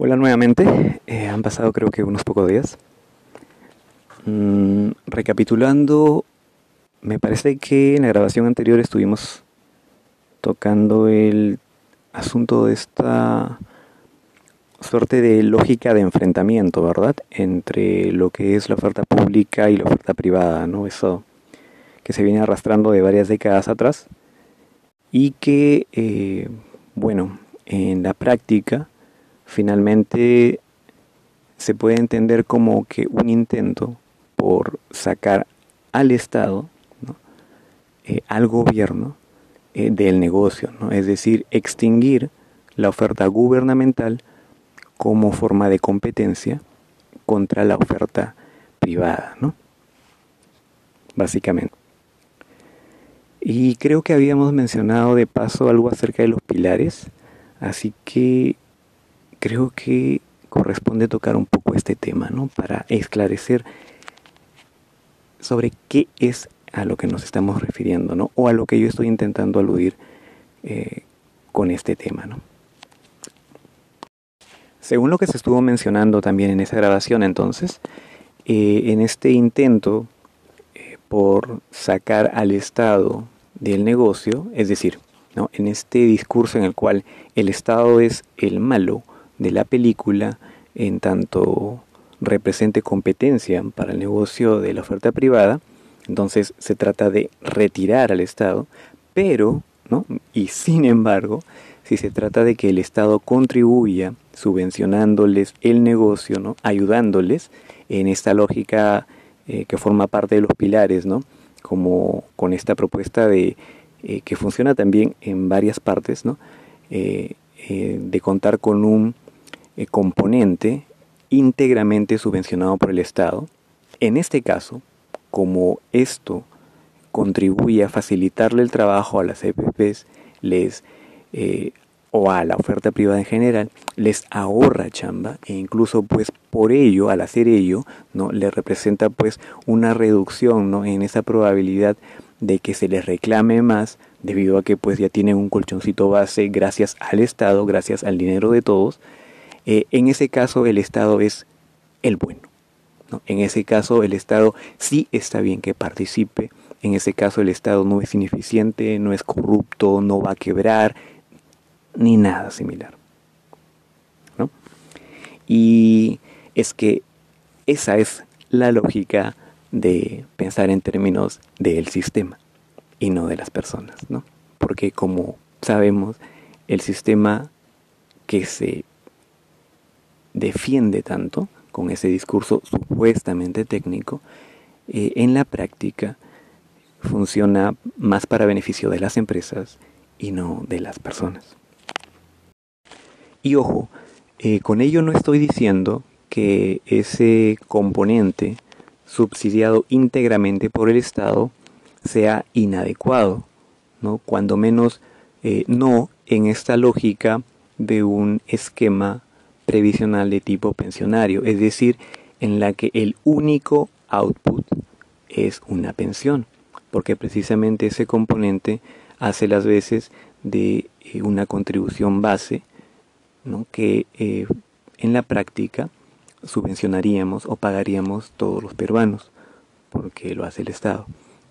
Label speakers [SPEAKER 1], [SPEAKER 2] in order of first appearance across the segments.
[SPEAKER 1] Hola nuevamente, eh, han pasado creo que unos pocos días. Mm, recapitulando, me parece que en la grabación anterior estuvimos tocando el asunto de esta suerte de lógica de enfrentamiento, ¿verdad? Entre lo que es la oferta pública y la oferta privada, ¿no? Eso que se viene arrastrando de varias décadas atrás y que, eh, bueno, en la práctica, finalmente se puede entender como que un intento por sacar al Estado, eh, al gobierno, eh, del negocio, es decir, extinguir la oferta gubernamental como forma de competencia contra la oferta privada. Básicamente. Y creo que habíamos mencionado de paso algo acerca de los pilares, así que creo que corresponde tocar un poco este tema, ¿no? Para esclarecer sobre qué es a lo que nos estamos refiriendo, ¿no? O a lo que yo estoy intentando aludir eh, con este tema, ¿no? Según lo que se estuvo mencionando también en esa grabación, entonces, eh, en este intento eh, por sacar al Estado del negocio, es decir, ¿no? en este discurso en el cual el Estado es el malo, de la película en tanto represente competencia para el negocio de la oferta privada, entonces se trata de retirar al Estado, pero, ¿no? Y sin embargo, si se trata de que el Estado contribuya subvencionándoles el negocio, ¿no? Ayudándoles en esta lógica eh, que forma parte de los pilares, ¿no? Como con esta propuesta de eh, que funciona también en varias partes, ¿no? Eh, de contar con un eh, componente íntegramente subvencionado por el Estado. En este caso, como esto contribuye a facilitarle el trabajo a las EPPs, les eh, o a la oferta privada en general, les ahorra chamba e incluso pues por ello, al hacer ello, no le representa pues una reducción ¿no? en esa probabilidad de que se les reclame más debido a que pues ya tienen un colchoncito base gracias al Estado, gracias al dinero de todos, eh, en ese caso el Estado es el bueno. En ese caso el Estado sí está bien que participe, en ese caso el Estado no es ineficiente, no es corrupto, no va a quebrar, ni nada similar. Y es que esa es la lógica de pensar en términos del sistema y no de las personas, ¿no? Porque como sabemos, el sistema que se defiende tanto con ese discurso supuestamente técnico, eh, en la práctica funciona más para beneficio de las empresas y no de las personas. Y ojo, eh, con ello no estoy diciendo que ese componente subsidiado íntegramente por el Estado sea inadecuado, ¿no? cuando menos eh, no en esta lógica de un esquema previsional de tipo pensionario, es decir, en la que el único output es una pensión, porque precisamente ese componente hace las veces de eh, una contribución base que eh, en la práctica subvencionaríamos o pagaríamos todos los peruanos, porque lo hace el Estado.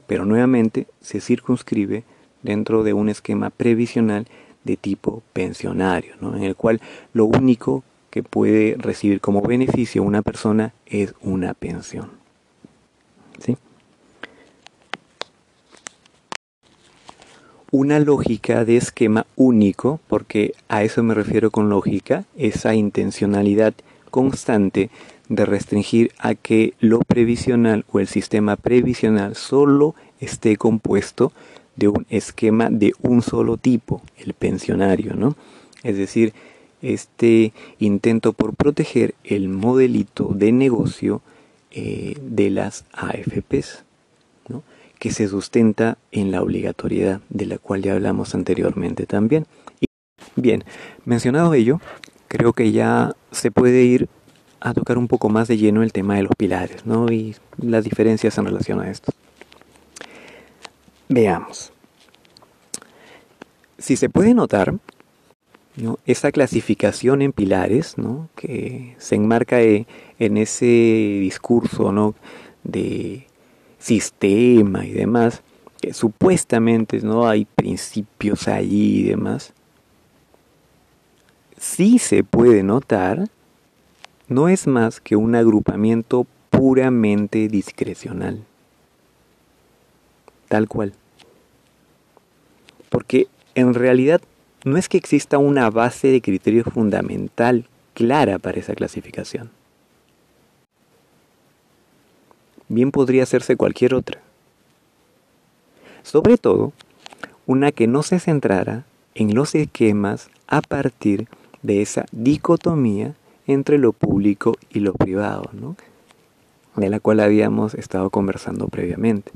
[SPEAKER 1] Pero nuevamente se circunscribe dentro de un esquema previsional de tipo pensionario, ¿no? en el cual lo único que puede recibir como beneficio una persona es una pensión. ¿Sí? Una lógica de esquema único, porque a eso me refiero con lógica, esa intencionalidad constante de restringir a que lo previsional o el sistema previsional solo esté compuesto de un esquema de un solo tipo, el pensionario, ¿no? Es decir, este intento por proteger el modelito de negocio eh, de las AFPs, que se sustenta en la obligatoriedad de la cual ya hablamos anteriormente también. bien, mencionado ello, creo que ya se puede ir a tocar un poco más de lleno el tema de los pilares ¿no? y las diferencias en relación a esto. Veamos. Si se puede notar, esa clasificación en pilares, ¿no? que se enmarca e, en ese discurso ¿no? de sistema y demás, que supuestamente no hay principios allí y demás, sí se puede notar, no es más que un agrupamiento puramente discrecional. Tal cual. Porque en realidad no es que exista una base de criterio fundamental clara para esa clasificación. Bien podría hacerse cualquier otra. Sobre todo, una que no se centrara en los esquemas a partir de esa dicotomía entre lo público y lo privado, de la cual habíamos estado conversando previamente,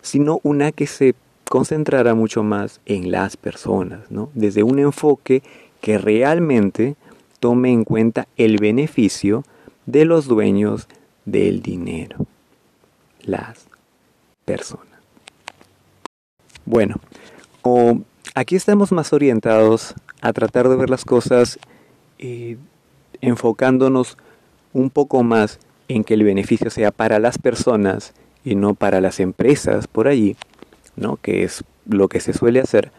[SPEAKER 1] sino una que se concentrara mucho más en las personas, ¿no? desde un enfoque que realmente tome en cuenta el beneficio de los dueños del dinero, las personas. Bueno, aquí estamos más orientados a tratar de ver las cosas eh, enfocándonos un poco más en que el beneficio sea para las personas y no para las empresas por allí, ¿no? que es lo que se suele hacer.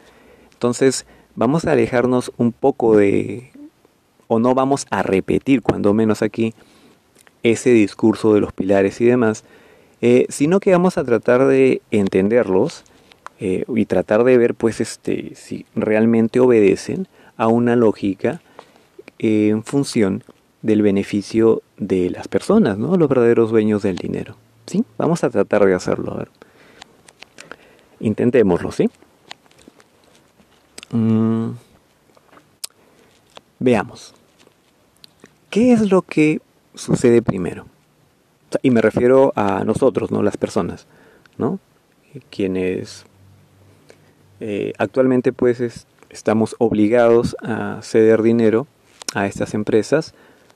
[SPEAKER 1] Entonces vamos a alejarnos un poco de, o no vamos a repetir, cuando menos aquí, ese discurso de los pilares y demás, eh, sino que vamos a tratar de entenderlos eh, y tratar de ver pues este si realmente obedecen a una lógica eh, en función del beneficio de las personas, ¿no? Los verdaderos dueños del dinero. ¿Sí? Vamos a tratar de hacerlo. A ver. Intentémoslo, ¿sí? Mm. Veamos. ¿Qué es lo que sucede primero? y me refiero a nosotros, ¿no? Las personas, ¿no? Quienes eh, actualmente pues estamos obligados a ceder dinero a estas empresas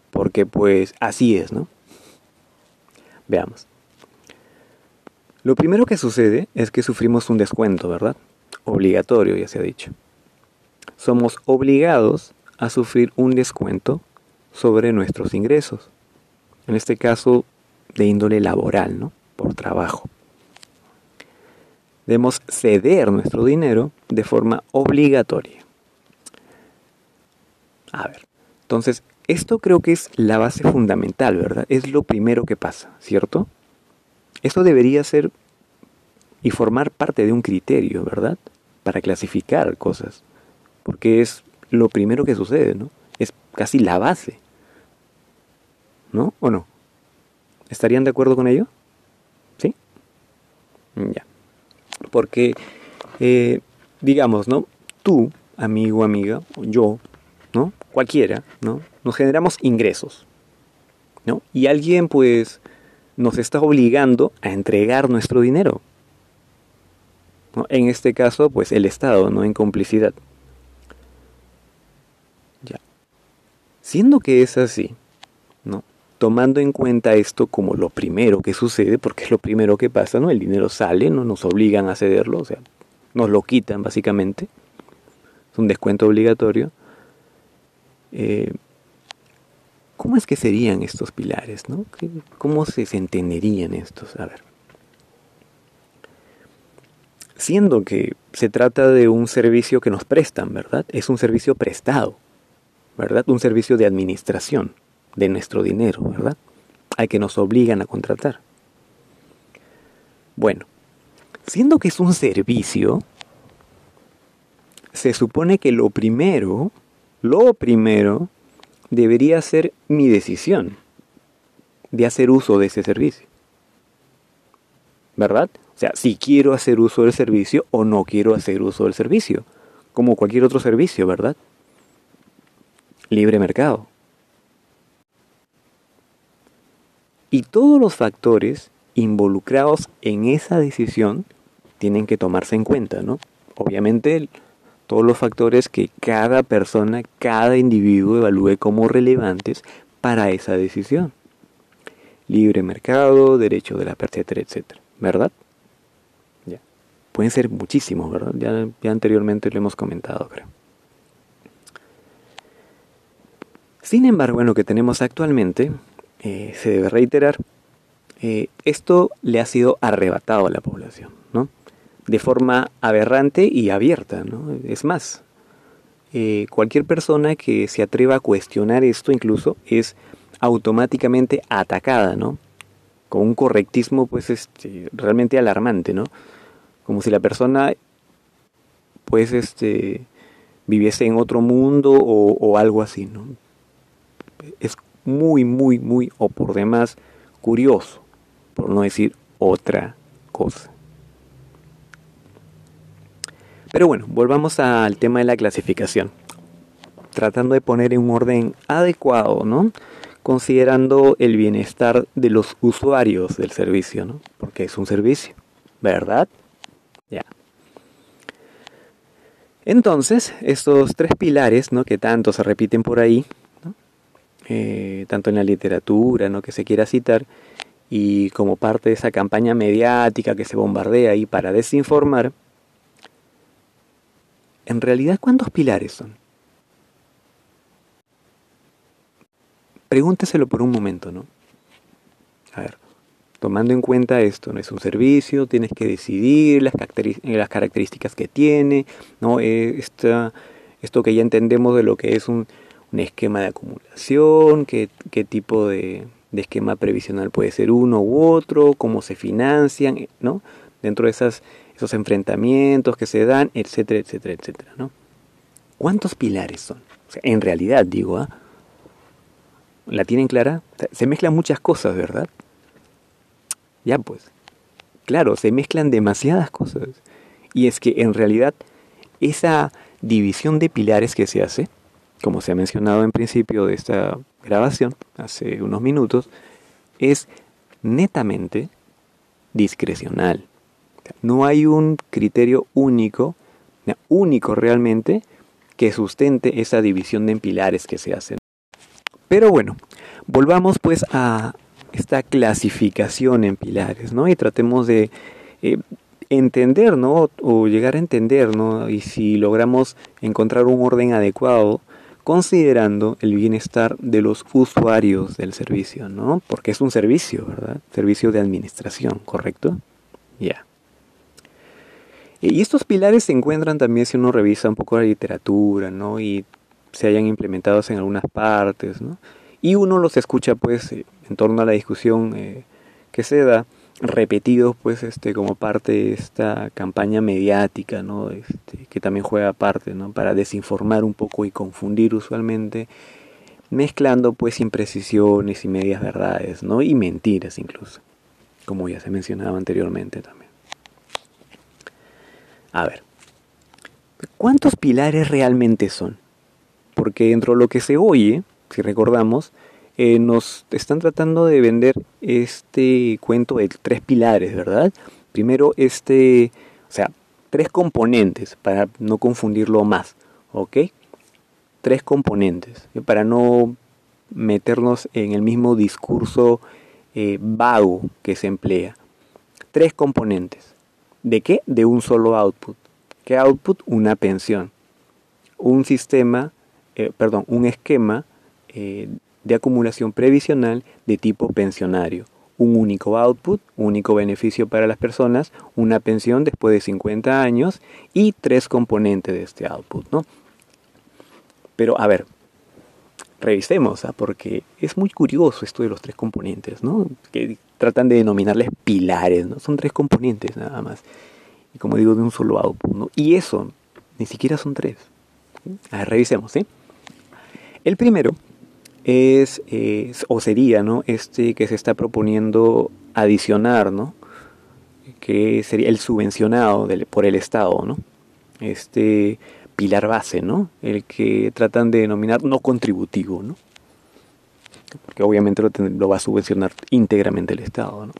[SPEAKER 1] porque pues así es, ¿no? Veamos. Lo primero que sucede es que sufrimos un descuento, ¿verdad? Obligatorio, ya se ha dicho. Somos obligados a sufrir un descuento sobre nuestros ingresos. En este caso, de índole laboral, ¿no? Por trabajo. Debemos ceder nuestro dinero de forma obligatoria. A ver, entonces, esto creo que es la base fundamental, ¿verdad? Es lo primero que pasa, ¿cierto? Esto debería ser y formar parte de un criterio, ¿verdad? Para clasificar cosas, porque es lo primero que sucede, ¿no? Es casi la base, ¿no? ¿O no? ¿Estarían de acuerdo con ello? ¿Sí? Ya. Porque, eh, digamos, ¿no? Tú, amigo, amiga, yo, ¿no? Cualquiera, ¿no? Nos generamos ingresos, ¿no? Y alguien, pues, nos está obligando a entregar nuestro dinero. En este caso, pues, el Estado, ¿no? En complicidad. Ya. Siendo que es así, ¿no? Tomando en cuenta esto como lo primero que sucede, porque es lo primero que pasa, ¿no? El dinero sale, no nos obligan a cederlo, o sea, nos lo quitan básicamente. Es un descuento obligatorio. Eh, ¿Cómo es que serían estos pilares? ¿no? ¿Cómo se entenderían estos? A ver. Siendo que se trata de un servicio que nos prestan, ¿verdad? Es un servicio prestado, ¿verdad? Un servicio de administración de nuestro dinero, ¿verdad? Al que nos obligan a contratar. Bueno, siendo que es un servicio, se supone que lo primero lo primero debería ser mi decisión de hacer uso de ese servicio. ¿Verdad? O sea, si quiero hacer uso del servicio o no quiero hacer uso del servicio, como cualquier otro servicio, ¿verdad? Libre mercado. Y todos los factores involucrados en esa decisión tienen que tomarse en cuenta, ¿no? Obviamente todos los factores que cada persona, cada individuo evalúe como relevantes para esa decisión. Libre mercado, derecho de la etcétera, etcétera. ¿Verdad? Ya. Pueden ser muchísimos, ¿verdad? Ya, ya anteriormente lo hemos comentado, creo. Sin embargo, en lo que tenemos actualmente, eh, se debe reiterar, eh, esto le ha sido arrebatado a la población. De forma aberrante y abierta, ¿no? Es más, eh, cualquier persona que se atreva a cuestionar esto incluso es automáticamente atacada, ¿no? Con un correctismo pues este, realmente alarmante, ¿no? Como si la persona pues este viviese en otro mundo o, o algo así, ¿no? Es muy, muy, muy o por demás curioso, por no decir otra cosa. Pero bueno, volvamos al tema de la clasificación. Tratando de poner en un orden adecuado, ¿no? Considerando el bienestar de los usuarios del servicio, ¿no? Porque es un servicio, ¿verdad? Ya. Entonces, estos tres pilares, ¿no? Que tanto se repiten por ahí, eh, tanto en la literatura, ¿no? Que se quiera citar, y como parte de esa campaña mediática que se bombardea ahí para desinformar, en realidad, ¿cuántos pilares son? Pregúnteselo por un momento, ¿no? A ver, tomando en cuenta esto, no es un servicio, tienes que decidir las, características que tiene, ¿no? Eh, esto que ya entendemos de lo que es un, esquema de acumulación, qué, tipo de, de, esquema previsional puede ser uno u otro, cómo se financian, ¿no? Dentro de esas esos enfrentamientos que se dan, etcétera, etcétera, etcétera, ¿no? ¿Cuántos pilares son? en realidad, digo, ¿ah? ¿La tienen clara? Se mezclan muchas cosas, ¿verdad? Ya pues. Claro, se mezclan demasiadas cosas. Y es que en realidad esa división de pilares que se hace, como se ha mencionado en principio de esta grabación, hace unos minutos, es netamente discrecional. No hay un criterio único, único realmente, que sustente esa división de pilares que se hacen. Pero bueno, volvamos pues a esta clasificación en pilares, ¿no? Y tratemos de eh, entender, ¿no? O llegar a entender, ¿no? Y si logramos encontrar un orden adecuado, considerando el bienestar de los usuarios del servicio, ¿no? Porque es un servicio, ¿verdad? Servicio de administración, ¿correcto? Ya. Y estos pilares se encuentran también si uno revisa un poco la literatura, ¿no? Y se hayan implementado en algunas partes, ¿no? Y uno los escucha, pues, eh, en torno a la discusión eh, que se da, repetidos, pues, este, como parte de esta campaña mediática, ¿no? Este, que también juega parte, ¿no? Para desinformar un poco y confundir usualmente, mezclando, pues, imprecisiones y medias verdades, ¿no? Y mentiras incluso, como ya se mencionaba anteriormente también. A ver, ¿cuántos pilares realmente son? Porque dentro de lo que se oye, si recordamos, eh, nos están tratando de vender este cuento de tres pilares, ¿verdad? Primero, este, o sea, tres componentes, para no confundirlo más, ¿ok? Tres componentes, para no meternos en el mismo discurso eh, vago que se emplea. Tres componentes. ¿De qué? De un solo output. ¿Qué output? Una pensión. Un sistema, eh, perdón, un esquema eh, de acumulación previsional de tipo pensionario. Un único output, único beneficio para las personas, una pensión después de 50 años y tres componentes de este output, ¿no? Pero a ver, revisemos, ¿ah? porque es muy curioso esto de los tres componentes. Que tratan de denominarles pilares. Son tres componentes nada más. Y como digo, de un solo output, ¿no? Y eso, ni siquiera son tres. A ver, revisemos, ¿sí? El primero es, o sería. Este que se está proponiendo adicionar. Que sería el subvencionado por el Estado, ¿no? Este pilar base, ¿no? El que tratan de denominar no contributivo, ¿no? Porque obviamente lo, va a subvencionar íntegramente el Estado, ¿no?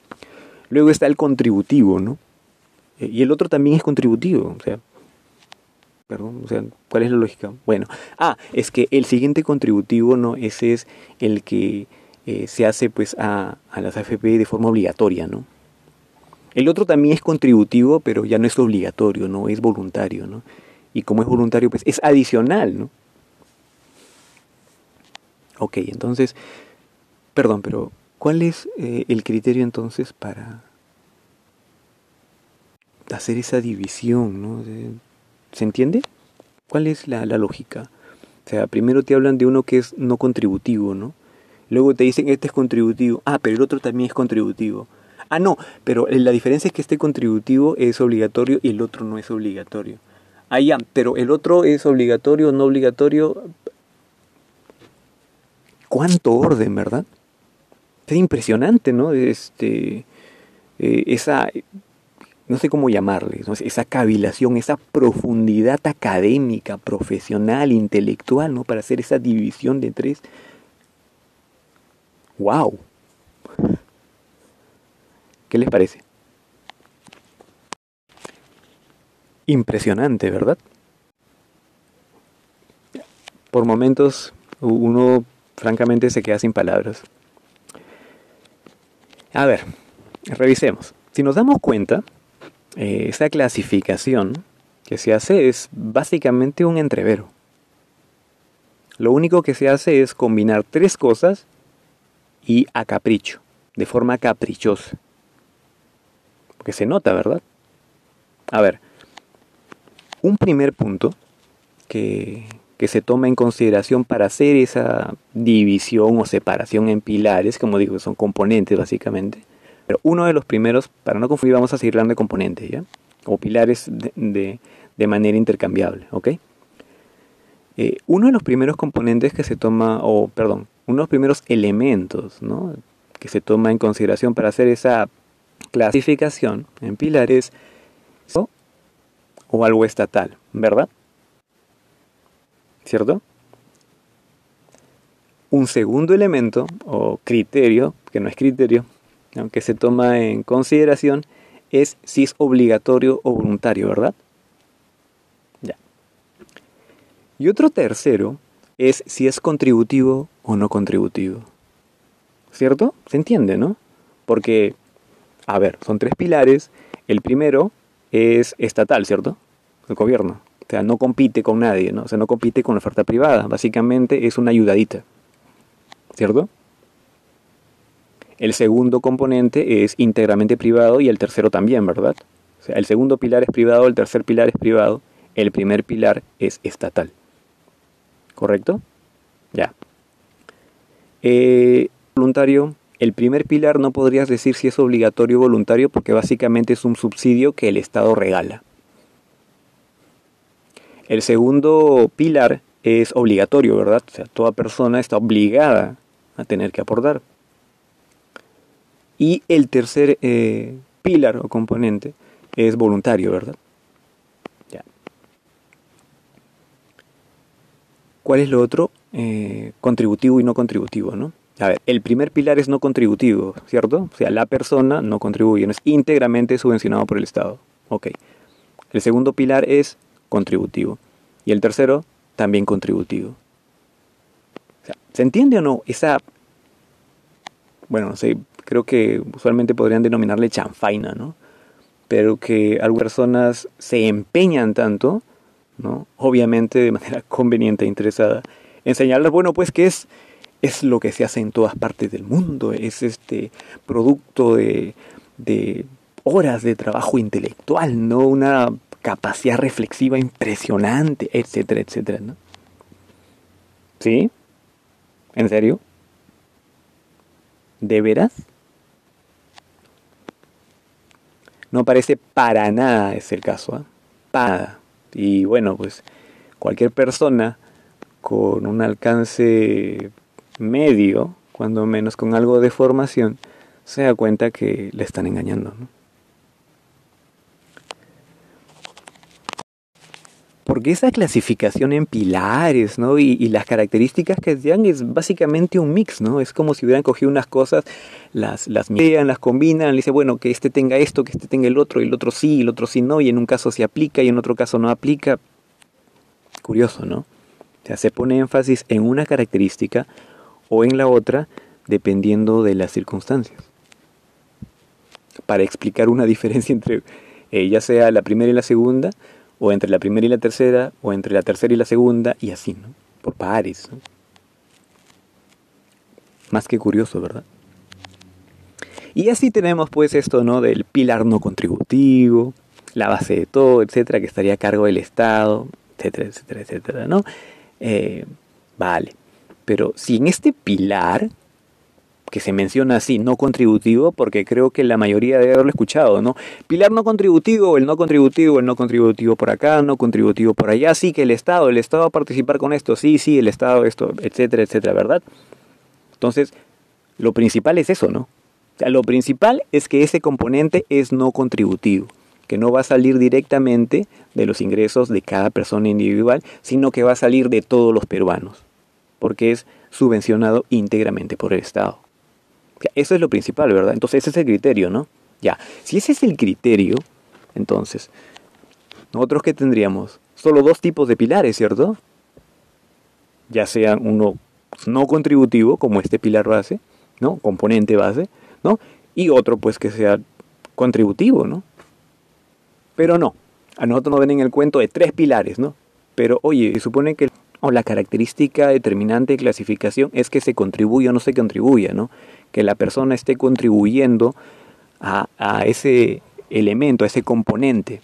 [SPEAKER 1] Luego está el contributivo, ¿no? Eh, y el otro también es contributivo, o sea, perdón, o sea, ¿cuál es la lógica? Bueno, ah, es que el siguiente contributivo, ¿no? Ese es el que eh, se hace pues a, a las AFP de forma obligatoria, ¿no? El otro también es contributivo, pero ya no es obligatorio, ¿no? Es voluntario, ¿no? Y como es voluntario, pues es adicional, ¿no? Ok, entonces, perdón, pero ¿cuál es eh, el criterio entonces para hacer esa división? ¿no? ¿Se entiende? ¿Cuál es la, la lógica? O sea, primero te hablan de uno que es no contributivo, ¿no? Luego te dicen este es contributivo. Ah, pero el otro también es contributivo. Ah, no, pero la diferencia es que este contributivo es obligatorio y el otro no es obligatorio. Ya, pero el otro es obligatorio no obligatorio. ¿Cuánto orden, verdad? Es impresionante, ¿no? Este, eh, esa, no sé cómo llamarle, esa cavilación, esa profundidad académica, profesional, intelectual, ¿no? Para hacer esa división de tres. ¡Wow! ¿Qué les parece? Impresionante, ¿verdad? Por momentos uno francamente se queda sin palabras. A ver, revisemos. Si nos damos cuenta, eh, esa clasificación que se hace es básicamente un entrevero. Lo único que se hace es combinar tres cosas y a capricho, de forma caprichosa que se nota, ¿verdad? A ver, un primer punto que, que se toma en consideración para hacer esa división o separación en pilares, como digo, son componentes básicamente, pero uno de los primeros, para no confundir, vamos a seguir hablando de componentes, ¿ya? O pilares de, de, manera intercambiable, ¿ok? Eh, uno de los primeros componentes que se toma, o perdón, uno de los primeros elementos, ¿no? Que se toma en consideración para hacer esa clasificación en pilares o algo estatal, ¿verdad? ¿Cierto? Un segundo elemento o criterio, que no es criterio, aunque se toma en consideración, es si es obligatorio o voluntario, ¿verdad? Ya. Y otro tercero es si es contributivo o no contributivo. ¿Cierto? Se entiende, ¿no? Porque a ver, son tres pilares. El primero es estatal, ¿cierto? El gobierno. O sea, no compite con nadie, ¿no? O sea, no compite con la oferta privada. Básicamente es una ayudadita. ¿Cierto? El segundo componente es íntegramente privado y el tercero también, ¿verdad? O sea, el segundo pilar es privado, el tercer pilar es privado, el primer pilar es estatal. ¿Correcto? Ya. Eh, voluntario el primer pilar no podrías decir si es obligatorio o voluntario porque básicamente es un subsidio que el Estado regala. El segundo pilar es obligatorio, ¿verdad? O sea, toda persona está obligada a tener que aportar. Y el tercer eh, pilar o componente es voluntario, ¿verdad? Ya. ¿Cuál es lo otro? Eh, contributivo y no contributivo, ¿no? A ver, el primer pilar es no contributivo, ¿cierto? O sea, la persona no contribuye, no es íntegramente subvencionado por el Estado. Ok. El segundo pilar es contributivo. Y el tercero, también contributivo. ¿Se entiende o no? Esa. Bueno, no sé, creo que usualmente podrían denominarle chanfaina, ¿no? Pero que algunas personas se empeñan tanto, ¿no? Obviamente de manera conveniente e interesada, en señalar, bueno, pues que es es lo que se hace en todas partes del mundo, es este producto de, horas de trabajo intelectual, ¿no? Una capacidad reflexiva impresionante, etcétera, etcétera, ¿no? ¿Sí? ¿En serio? ¿De veras? No parece para nada es el caso, ¿eh? Para Y bueno, pues cualquier persona con un alcance medio, cuando menos con algo de formación, se da cuenta que le están engañando. Porque esa clasificación en pilares, ¿no? Y, las características que dan es básicamente un mix, ¿no? Es como si hubieran cogido unas cosas, las, las las combinan, le dice, bueno, que este tenga esto, que este tenga el otro, y el otro sí, el otro sí no, y en un caso se aplica y en otro caso no aplica. Curioso, ¿no? Se pone énfasis en una característica o en la otra dependiendo de las circunstancias. Para explicar una diferencia entre ya sea la primera y la segunda, o entre la primera y la tercera, o entre la tercera y la segunda, y así, ¿no? Por pares. Más que curioso, ¿verdad? Y así tenemos pues esto, ¿no? Del pilar no contributivo, la base de todo, etcétera, que estaría a cargo del Estado, etcétera, etcétera, etcétera, ¿no? Eh, vale. Pero si en este pilar, que se menciona así, no contributivo, porque creo que la mayoría debe haberlo escuchado, ¿no? Pilar no contributivo, el no contributivo, el no contributivo por acá, no contributivo por allá, sí que el Estado, el Estado va a participar con esto, sí, sí, el Estado, esto, etcétera, etcétera, ¿verdad? Entonces, lo principal es eso, ¿no? O sea, lo principal es que ese componente es no contributivo que no va a salir directamente de los ingresos de cada persona individual, sino que va a salir de todos los peruanos, porque es subvencionado íntegramente por el Estado. Eso es lo principal, ¿verdad? Entonces ese es el criterio, ¿no? Ya, si ese es el criterio, entonces, nosotros que tendríamos solo dos tipos de pilares, ¿cierto? Ya sea uno no contributivo, como este pilar base, ¿no? Componente base, ¿no? Y otro, pues, que sea contributivo, ¿no? Pero no, a nosotros nos ven en el cuento de tres pilares, ¿no? Pero oye, supone que o la característica determinante de clasificación es que se contribuye o no se contribuya, ¿no? Que la persona esté contribuyendo a, ese elemento, a ese componente.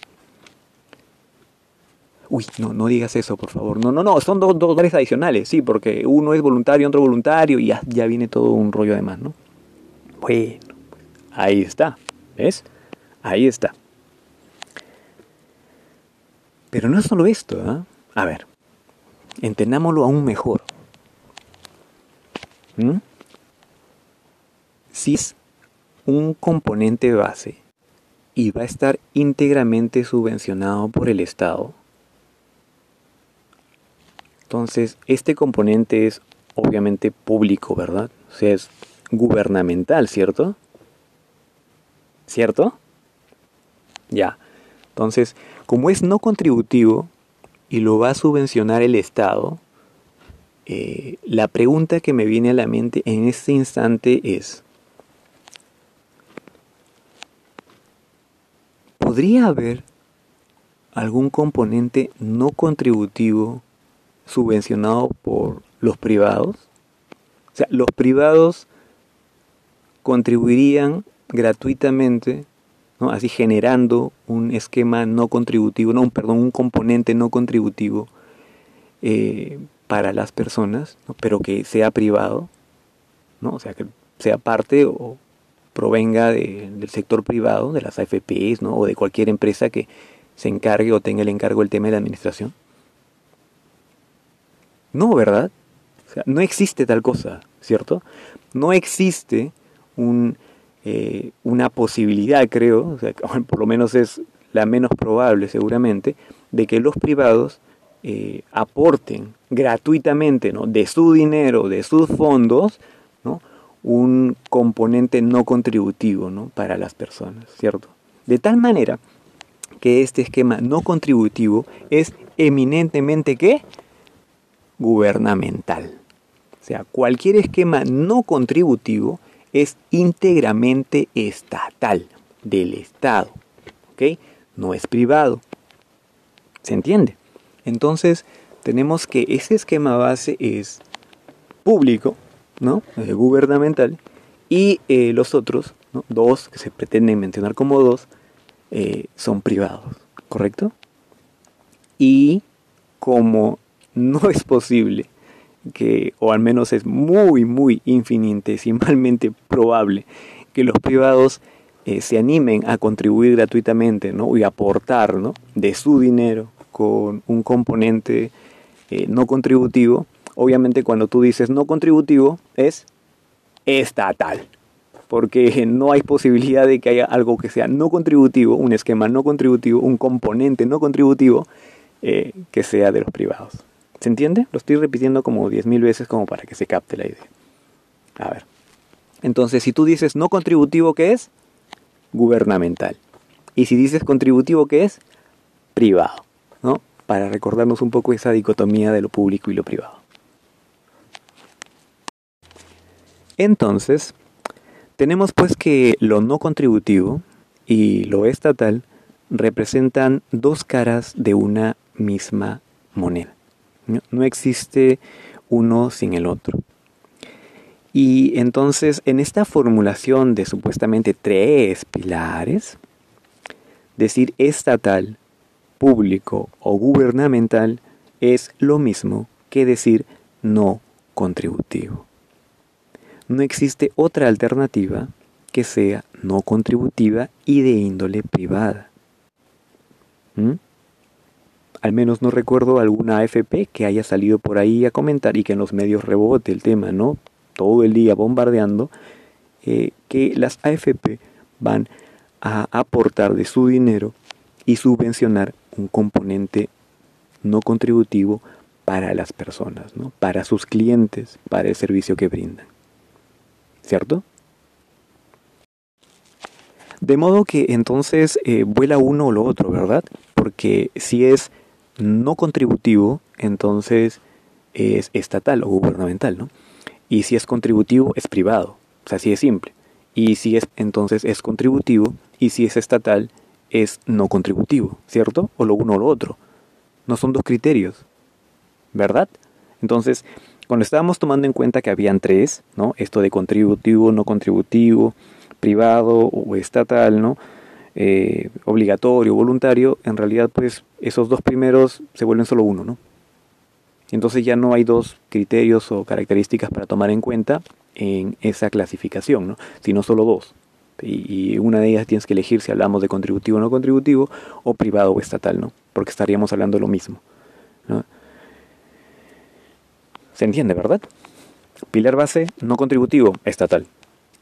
[SPEAKER 1] Uy, no, no digas eso, por favor. No, no, no, son dos, dos adicionales, sí, porque uno es voluntario, otro voluntario, y ya, ya viene todo un rollo de más, ¿no? Bueno, ahí está, ¿ves? Ahí está. Pero no es solo esto, ¿eh? A ver, entendámoslo aún mejor. ¿Mm? Si es un componente base y va a estar íntegramente subvencionado por el Estado, entonces este componente es obviamente público, ¿verdad? O sea, es gubernamental, ¿cierto? ¿Cierto? Ya. Entonces, como es no contributivo y lo va a subvencionar el Estado, eh, la pregunta que me viene a la mente en este instante es, ¿podría haber algún componente no contributivo subvencionado por los privados? O sea, los privados contribuirían gratuitamente así generando un esquema no contributivo, no, perdón, un componente no contributivo eh, para las personas, pero que sea privado, ¿no? o sea, que sea parte o provenga del sector privado, de las AFPs, ¿no? o de cualquier empresa que se encargue o tenga el encargo del tema de la administración. No, ¿verdad? No existe tal cosa, ¿cierto? No existe un eh, una posibilidad, creo, por lo menos es la menos probable seguramente, de que los privados eh, aporten gratuitamente ¿no? de su dinero, de sus fondos, ¿no? un componente no contributivo ¿no? para las personas, ¿cierto? De tal manera que este esquema no contributivo es eminentemente ¿qué? gubernamental. O sea, cualquier esquema no contributivo es íntegramente estatal, del Estado. ¿Ok? No es privado. ¿Se entiende? Entonces, tenemos que ese esquema base es público, ¿no? Gubernamental. Y eh, los otros, dos, que se pretenden mencionar como dos, eh, son privados, ¿correcto? Y como no es posible que, o al menos es muy, muy infinitesimalmente probable que los privados eh, se animen a contribuir gratuitamente ¿no? y aportar ¿no? de su dinero con un componente eh, no contributivo. Obviamente cuando tú dices no contributivo es estatal, porque no hay posibilidad de que haya algo que sea no contributivo, un esquema no contributivo, un componente no contributivo eh, que sea de los privados. ¿Se entiende? Lo estoy repitiendo como 10.000 veces como para que se capte la idea. A ver. Entonces, si tú dices no contributivo, ¿qué es? Gubernamental. Y si dices contributivo, ¿qué es? Privado. ¿No? Para recordarnos un poco esa dicotomía de lo público y lo privado. Entonces, tenemos pues que lo no contributivo y lo estatal representan dos caras de una misma moneda. No existe uno sin el otro. Y entonces, en esta formulación de supuestamente tres pilares, decir estatal, público o gubernamental es lo mismo que decir no contributivo. No existe otra alternativa que sea no contributiva y de índole privada. ¿Mm? Al menos no recuerdo alguna AFP que haya salido por ahí a comentar y que en los medios rebote el tema, ¿no? Todo el día bombardeando, eh, que las AFP van a aportar de su dinero y subvencionar un componente no contributivo para las personas, ¿no? para sus clientes, para el servicio que brindan. ¿Cierto? De modo que entonces eh, vuela uno o lo otro, ¿verdad? Porque si es no contributivo, entonces es estatal o gubernamental, ¿no? Y si es contributivo, es privado. O sea, así es simple. Y si es, entonces es contributivo, y si es estatal, es no contributivo, ¿cierto? O lo uno o lo otro. No son dos criterios, ¿verdad? Entonces, cuando estábamos tomando en cuenta que habían tres, ¿no? Esto de contributivo, no contributivo, privado o estatal, ¿no? Eh, obligatorio, voluntario, en realidad pues esos dos primeros se vuelven solo uno, ¿no? Entonces ya no hay dos criterios o características para tomar en cuenta en esa clasificación, ¿no? sino solo dos. Y, una de ellas tienes que elegir si hablamos de contributivo o no contributivo, o privado o estatal, ¿no? Porque estaríamos hablando lo mismo. ¿no? ¿Se entiende, verdad? Pilar base, no contributivo, estatal.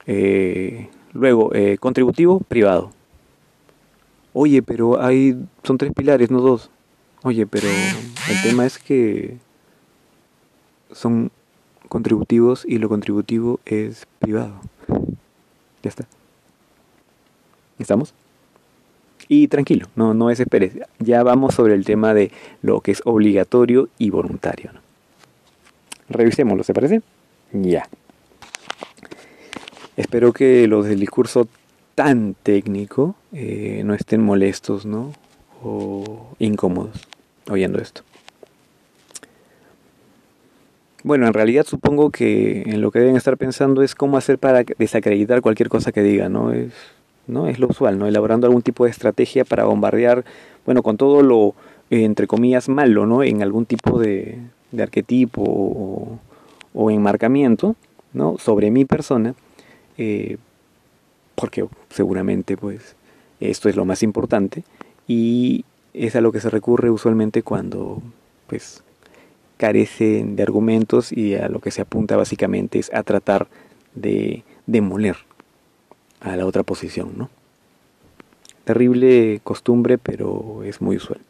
[SPEAKER 1] Eh, luego, eh, contributivo, privado. Oye, pero hay, son tres pilares, no dos. Oye, pero el tema es que son contributivos y lo contributivo es privado. Ya está. ¿Estamos? Y tranquilo, no, no desesperes. Ya vamos sobre el tema de lo que es obligatorio y voluntario. Revisémoslo, ¿se parece? Ya. Espero que los del discurso tan técnico eh, no estén molestos, ¿no? O incómodos oyendo esto. Bueno, en realidad supongo que en lo que deben estar pensando es cómo hacer para desacreditar cualquier cosa que diga, ¿no? Es, ¿no? es lo usual, ¿no? Elaborando algún tipo de estrategia para bombardear, bueno, con todo lo, entre comillas, malo, ¿no? En algún tipo de, arquetipo o, o, enmarcamiento, ¿no? Sobre mi persona, eh, porque seguramente pues esto es lo más importante y es a lo que se recurre usualmente cuando pues carece de argumentos y a lo que se apunta básicamente es a tratar de demoler a la otra posición, ¿no? Terrible costumbre, pero es muy usual.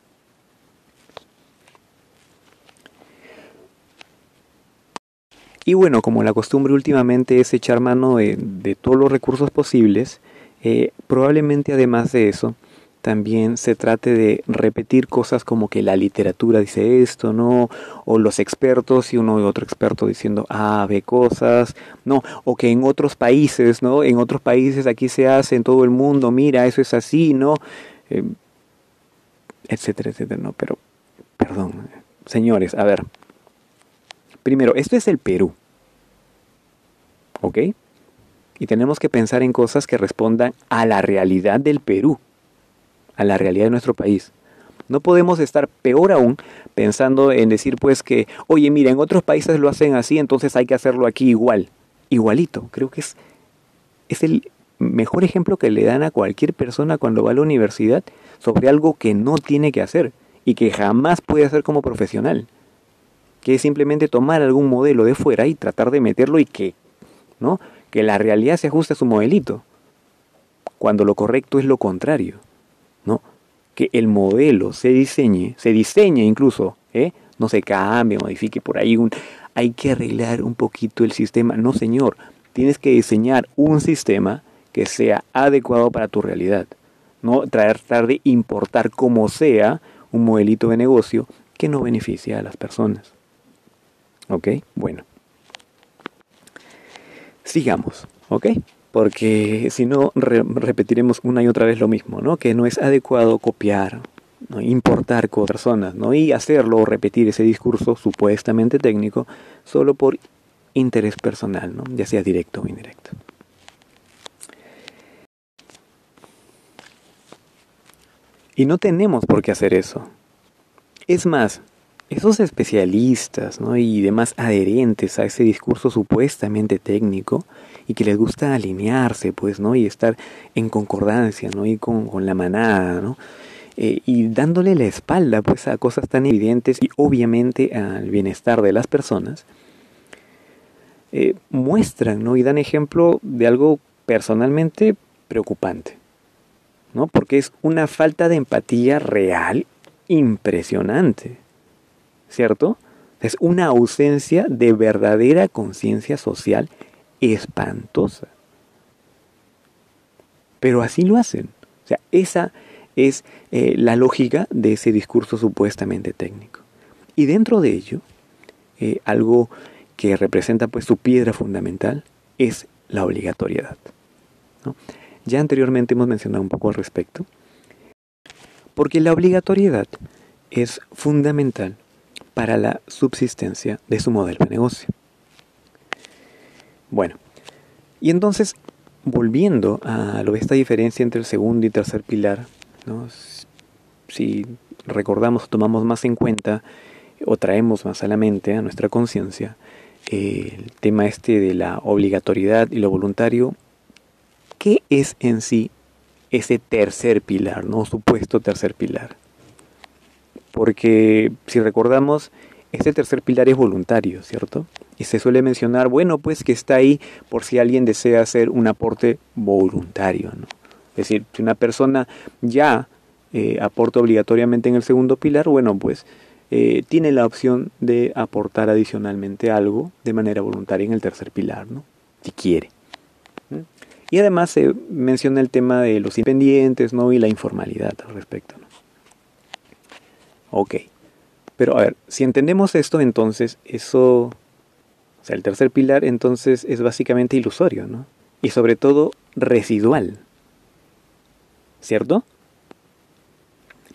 [SPEAKER 1] Y bueno, como la costumbre últimamente es echar mano de, todos los recursos posibles, eh, probablemente además de eso, también se trate de repetir cosas como que la literatura dice esto, ¿no? O los expertos y uno y otro experto diciendo A, B cosas, ¿no? O que en otros países, ¿no? En otros países aquí se hace, en todo el mundo, mira, eso es así, ¿no? Eh, etcétera, etcétera, ¿no? Pero, perdón, señores, a ver, Primero, esto es el Perú. ¿Ok? Y tenemos que pensar en cosas que respondan a la realidad del Perú, a la realidad de nuestro país. No podemos estar peor aún pensando en decir pues que, oye, mira, en otros países lo hacen así, entonces hay que hacerlo aquí igual. Igualito. Creo que es, es el mejor ejemplo que le dan a cualquier persona cuando va a la universidad sobre algo que no tiene que hacer y que jamás puede hacer como profesional que es simplemente tomar algún modelo de fuera y tratar de meterlo y que, ¿no? que la realidad se ajuste a su modelito, cuando lo correcto es lo contrario, ¿no? que el modelo se diseñe, se diseñe incluso, ¿eh? no se cambie, modifique por ahí, un, hay que arreglar un poquito el sistema, no señor, tienes que diseñar un sistema que sea adecuado para tu realidad, no tratar de importar como sea un modelito de negocio que no beneficia a las personas. ¿Ok? Bueno. Sigamos, ¿ok? Porque si no, repetiremos una y otra vez lo mismo, ¿no? Que no es adecuado copiar, ¿no? importar con personas, ¿no? Y hacerlo o repetir ese discurso supuestamente técnico solo por interés personal, ¿no? ya sea directo o indirecto. Y no tenemos por qué hacer eso. Es más, esos especialistas ¿no? y demás adherentes a ese discurso supuestamente técnico y que les gusta alinearse pues no y estar en concordancia no y con, la manada no eh, y dándole la espalda pues a cosas tan evidentes y obviamente al bienestar de las personas eh, muestran ¿no? y dan ejemplo de algo personalmente preocupante ¿no? porque es una falta de empatía real impresionante ¿cierto? Es una ausencia de verdadera conciencia social espantosa. Pero así lo hacen. O sea, esa es eh, la lógica de ese discurso supuestamente técnico. Y dentro de ello, eh, algo que representa pues su piedra fundamental es la obligatoriedad. Ya anteriormente hemos mencionado un poco al respecto, porque la obligatoriedad es fundamental para la subsistencia de su modelo de negocio. Bueno, y entonces, volviendo a lo de esta diferencia entre el segundo y tercer pilar, si recordamos tomamos más en cuenta o traemos más a la mente, a nuestra conciencia, el tema este de la obligatoriedad y lo voluntario, ¿qué es en sí ese tercer pilar, no supuesto tercer pilar? Porque si recordamos, este tercer pilar es voluntario, ¿cierto? Y se suele mencionar, bueno, pues que está ahí por si alguien desea hacer un aporte voluntario, ¿no? Es decir, si una persona ya eh, aporta obligatoriamente en el segundo pilar, bueno, pues eh, tiene la opción de aportar adicionalmente algo de manera voluntaria en el tercer pilar, ¿no? Si quiere. Y además se menciona el tema de los independientes, ¿no? Y la informalidad al respecto. Ok. Pero a ver, si entendemos esto, entonces eso, o sea, el tercer pilar entonces es básicamente ilusorio, ¿no? Y sobre todo residual. ¿Cierto?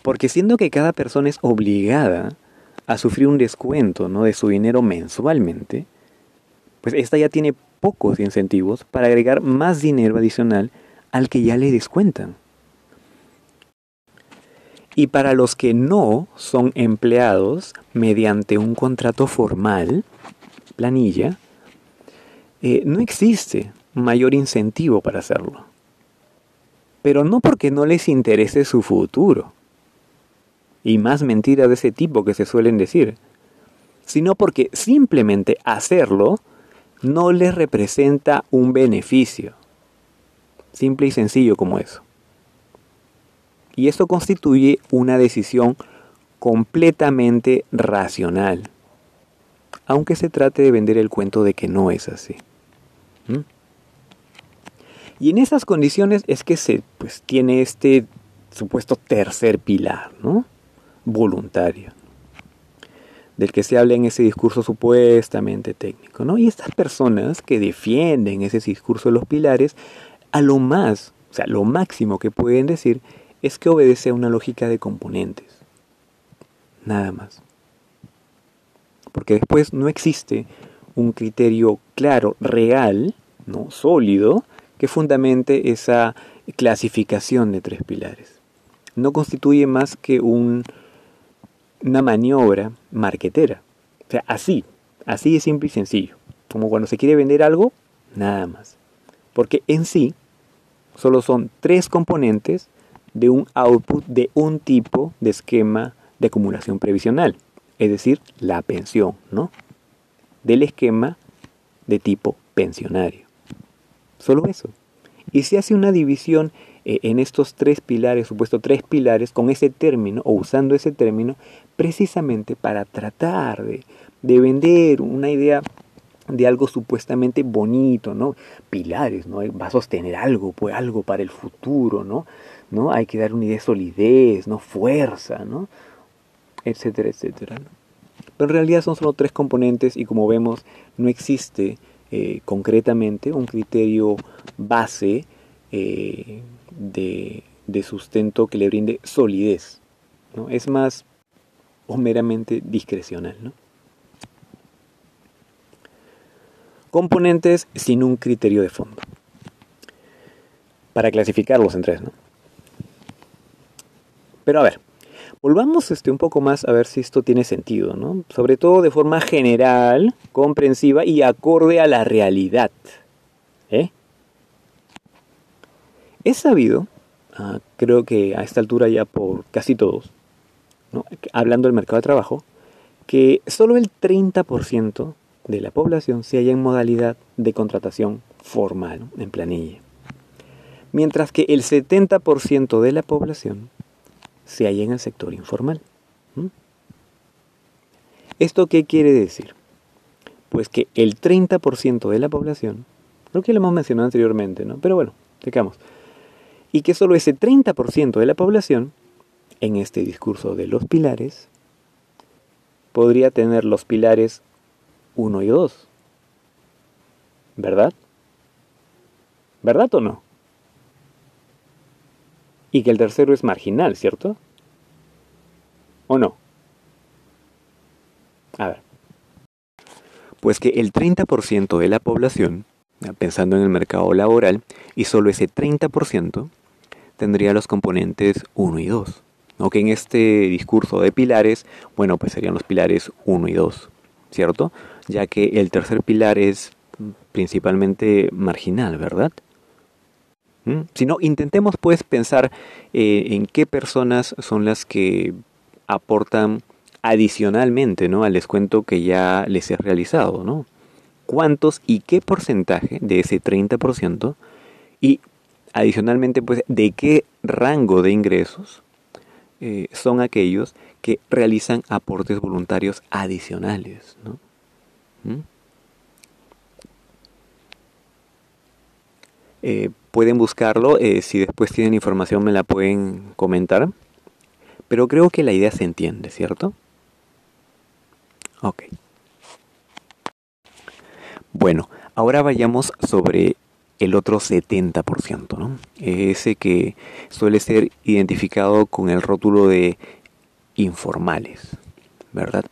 [SPEAKER 1] Porque siendo que cada persona es obligada a sufrir un descuento, ¿no? De su dinero mensualmente, pues esta ya tiene pocos incentivos para agregar más dinero adicional al que ya le descuentan. Y para los que no son empleados mediante un contrato formal, planilla, eh, no existe mayor incentivo para hacerlo. Pero no porque no les interese su futuro. Y más mentiras de ese tipo que se suelen decir. Sino porque simplemente hacerlo no les representa un beneficio. Simple y sencillo como eso. Y esto constituye una decisión completamente racional, aunque se trate de vender el cuento de que no es así. Y en esas condiciones es que se pues, tiene este supuesto tercer pilar, ¿no? Voluntario, del que se habla en ese discurso supuestamente técnico, ¿no? Y estas personas que defienden ese discurso de los pilares, a lo más, o sea, lo máximo que pueden decir es que obedece a una lógica de componentes. Nada más. Porque después no existe un criterio claro, real, ¿no? sólido, que fundamente esa clasificación de tres pilares. No constituye más que un, una maniobra marquetera. O sea, así, así de simple y sencillo. Como cuando se quiere vender algo, nada más. Porque en sí solo son tres componentes de un output de un tipo de esquema de acumulación previsional, es decir, la pensión, ¿no? Del esquema de tipo pensionario. Solo eso. Y se hace una división eh, en estos tres pilares, supuesto tres pilares, con ese término o usando ese término, precisamente para tratar de, de vender una idea de algo supuestamente bonito, ¿no? Pilares, ¿no? Va a sostener algo, pues algo para el futuro, ¿no? ¿no? Hay que dar una idea de solidez, ¿no? Fuerza, ¿no? Etcétera, etcétera. Pero en realidad son solo tres componentes y como vemos no existe eh, concretamente un criterio base eh, de, de, sustento que le brinde solidez. ¿no? Es más o meramente discrecional. ¿no? Componentes sin un criterio de fondo. Para clasificarlos en tres, ¿no? Pero a ver, volvamos este, un poco más a ver si esto tiene sentido, ¿no? Sobre todo de forma general, comprensiva y acorde a la realidad. ¿eh? Es sabido, ah, creo que a esta altura ya por casi todos, hablando del mercado de trabajo, que solo el 30% de la población se halla en modalidad de contratación formal, en planilla. Mientras que el 70% de la población se halla en el sector informal. ¿Esto qué quiere decir? Pues que el 30% de la población, creo que lo hemos mencionado anteriormente, ¿no? Pero bueno, digamos, y que solo ese 30% de la población, en este discurso de los pilares, podría tener los pilares 1 y 2. ¿Verdad? ¿Verdad o no? Y que el tercero es marginal, ¿cierto? ¿O no? A ver. Pues que el 30% de la población, pensando en el mercado laboral, y solo ese 30%, tendría los componentes 1 y 2. Aunque en este discurso de pilares, bueno, pues serían los pilares 1 y 2, ¿cierto? Ya que el tercer pilar es principalmente marginal, ¿verdad? ¿Mm? Si no, intentemos pues pensar eh, en qué personas son las que aportan adicionalmente ¿no? al descuento que ya les he realizado, ¿no? ¿Cuántos y qué porcentaje de ese 30% y adicionalmente pues de qué rango de ingresos eh, son aquellos que realizan aportes voluntarios adicionales, ¿no? Eh, pueden buscarlo, eh, si después tienen información me la pueden comentar. Pero creo que la idea se entiende, ¿cierto? Ok. Bueno, ahora vayamos sobre el otro 70%, ¿no? Ese que suele ser identificado con el rótulo de informales, ¿verdad?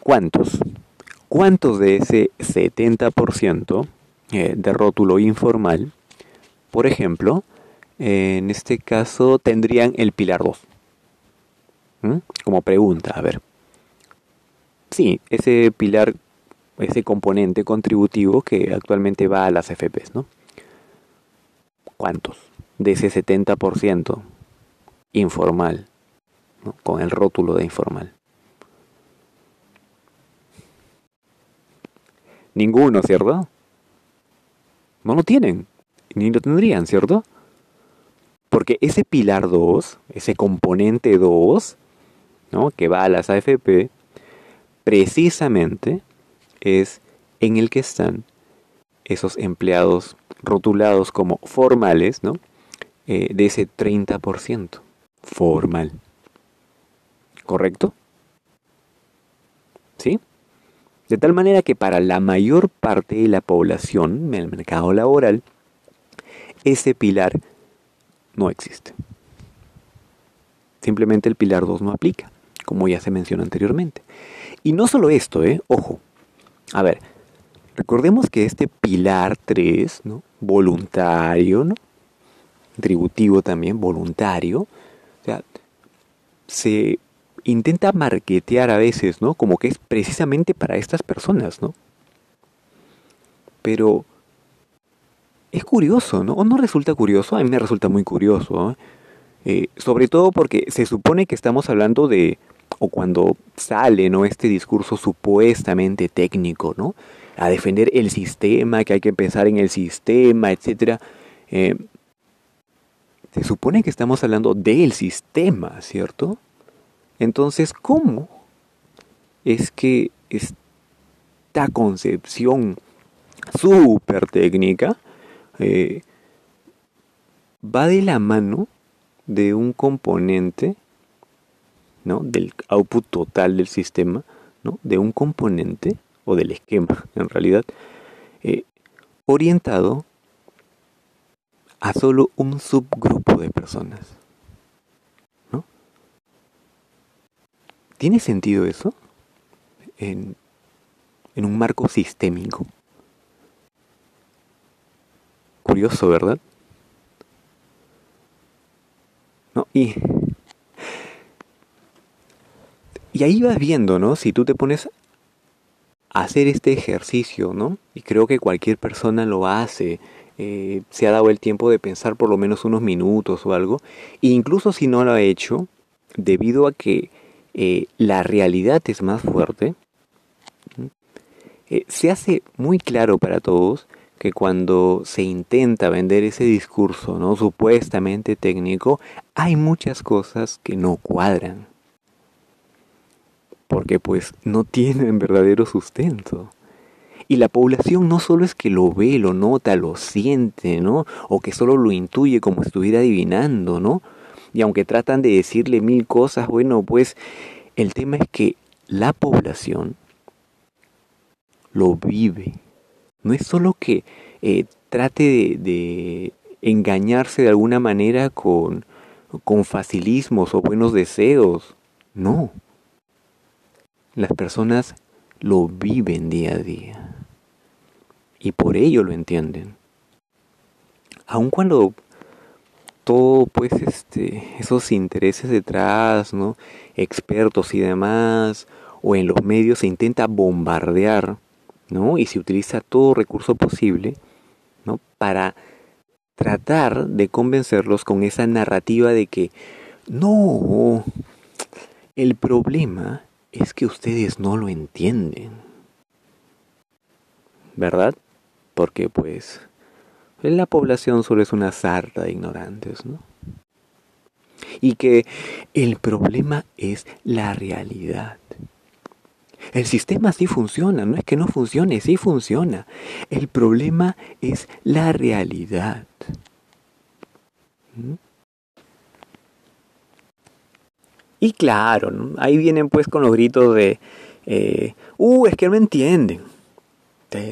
[SPEAKER 1] ¿Cuántos? ¿Cuántos de ese 70% eh, de rótulo informal, por ejemplo, en este caso tendrían el pilar 2? ¿Mm? Como pregunta, a ver. Sí, ese pilar, ese componente contributivo que actualmente va a las FPs, ¿no? ¿Cuántos? De ese 70% informal, con el rótulo de informal. Ninguno, ¿cierto? No lo tienen, ni lo tendrían, ¿cierto? Porque ese pilar 2, ese componente 2, ¿no? que va a las AFP, precisamente es en el que están esos empleados rotulados como formales, ¿no? Eh, de ese 30% formal. ¿Correcto? ¿Sí? De tal manera que para la mayor parte de la población en el mercado laboral, ese pilar no existe. Simplemente el pilar 2 no aplica, como ya se mencionó anteriormente. Y no solo esto, ¿eh? Ojo. A ver, recordemos que este pilar 3, ¿no? Voluntario, ¿no? Tributivo también, voluntario. Se intenta marketear a veces, ¿no? Como que es precisamente para estas personas, ¿no? Pero es curioso, ¿no? ¿O no resulta curioso? A mí me resulta muy curioso, ¿eh? Eh, sobre todo porque se supone que estamos hablando de, o cuando sale, ¿no? Este discurso supuestamente técnico, ¿no? A defender el sistema, que hay que pensar en el sistema, etc. Eh, se supone que estamos hablando del sistema, ¿cierto? Entonces, ¿cómo es que esta concepción súper técnica eh, va de la mano de un componente, ¿no? Del output total del sistema, ¿no? De un componente, o del esquema, en realidad, eh, orientado a solo un subgrupo de personas. ¿Tiene sentido eso? En, un marco sistémico. curioso, ¿verdad? ¿No? Y, y ahí vas viendo, ¿no? Si tú te pones a hacer este ejercicio, ¿no? Y creo que cualquier persona lo hace, eh, se ha dado el tiempo de pensar por lo menos unos minutos o algo, e incluso si no lo ha hecho, debido a que eh, la realidad es más fuerte, eh, se hace muy claro para todos que cuando se intenta vender ese discurso, ¿no? supuestamente técnico, hay muchas cosas que no cuadran. Porque pues no tienen verdadero sustento. Y la población no solo es que lo ve, lo nota, lo siente, ¿no? O que solo lo intuye como estuviera adivinando, ¿no? Y aunque tratan de decirle mil cosas, bueno, pues el tema es que la población lo vive. No es solo que eh, trate de, engañarse de alguna manera con, con facilismos o buenos deseos. No. Las personas lo viven día a día. Y por ello lo entienden. Aun cuando todo, pues, este, esos intereses detrás, ¿no? Expertos y demás, o en los medios se intenta bombardear ¿no? Y se utiliza todo recurso posible, ¿no? Para tratar de convencerlos con esa narrativa de que no, el problema es que ustedes no lo entienden. ¿Verdad? Porque pues la población solo es una sarta de ignorantes, ¿no? Y que el problema es la realidad. El sistema sí funciona, no es que no funcione, sí funciona. El problema es la realidad. ¿Mm? Y claro, ahí vienen pues con los gritos de, eh, uh, es que no entienden.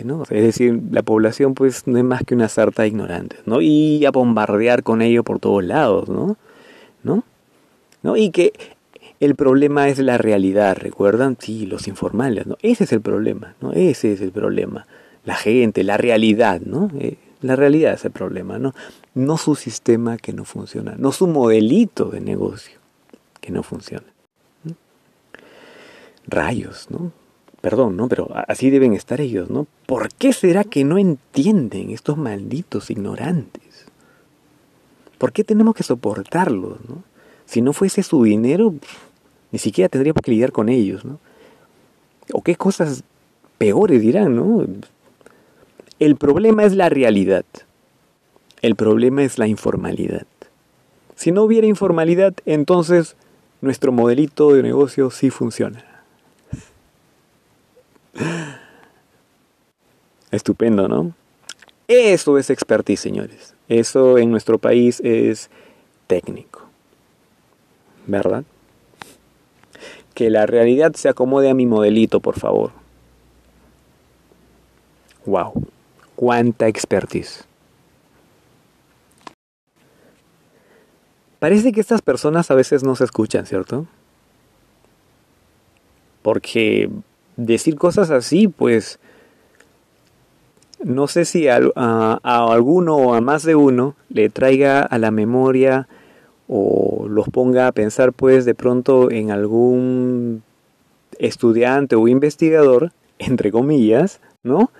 [SPEAKER 1] ¿No? Es decir, la población pues no es más que una sarta de ignorantes, ¿no? Y a bombardear con ello por todos lados, ¿no? ¿No? ¿No? Y que el problema es la realidad, ¿recuerdan? Sí, los informales, ¿no? Ese es el problema, ¿no? Ese es el problema. La gente, la realidad, ¿no? Eh, la realidad es el problema, ¿no? No su sistema que no funciona, no su modelito de negocio que no funciona. Rayos, ¿no? Perdón, ¿no? Pero así deben estar ellos, ¿no? ¿Por qué será que no entienden estos malditos ignorantes? ¿Por qué tenemos que soportarlos, ¿no? Si no fuese su dinero, ni siquiera tendríamos que lidiar con ellos, ¿no? O qué cosas peores dirán, ¿no? El problema es la realidad. El problema es la informalidad. Si no hubiera informalidad, entonces nuestro modelito de negocio sí funciona. Estupendo, ¿no? Eso es expertise, señores. Eso en nuestro país es técnico. ¿Verdad? que la realidad se acomode a mi modelito, por favor. Wow, cuánta expertise. Parece que estas personas a veces no se escuchan, ¿cierto? Porque decir cosas así, pues, no sé si a, alguno o a más de uno le traiga a la memoria o los ponga a pensar pues de pronto en algún estudiante o investigador, entre comillas, ¿no?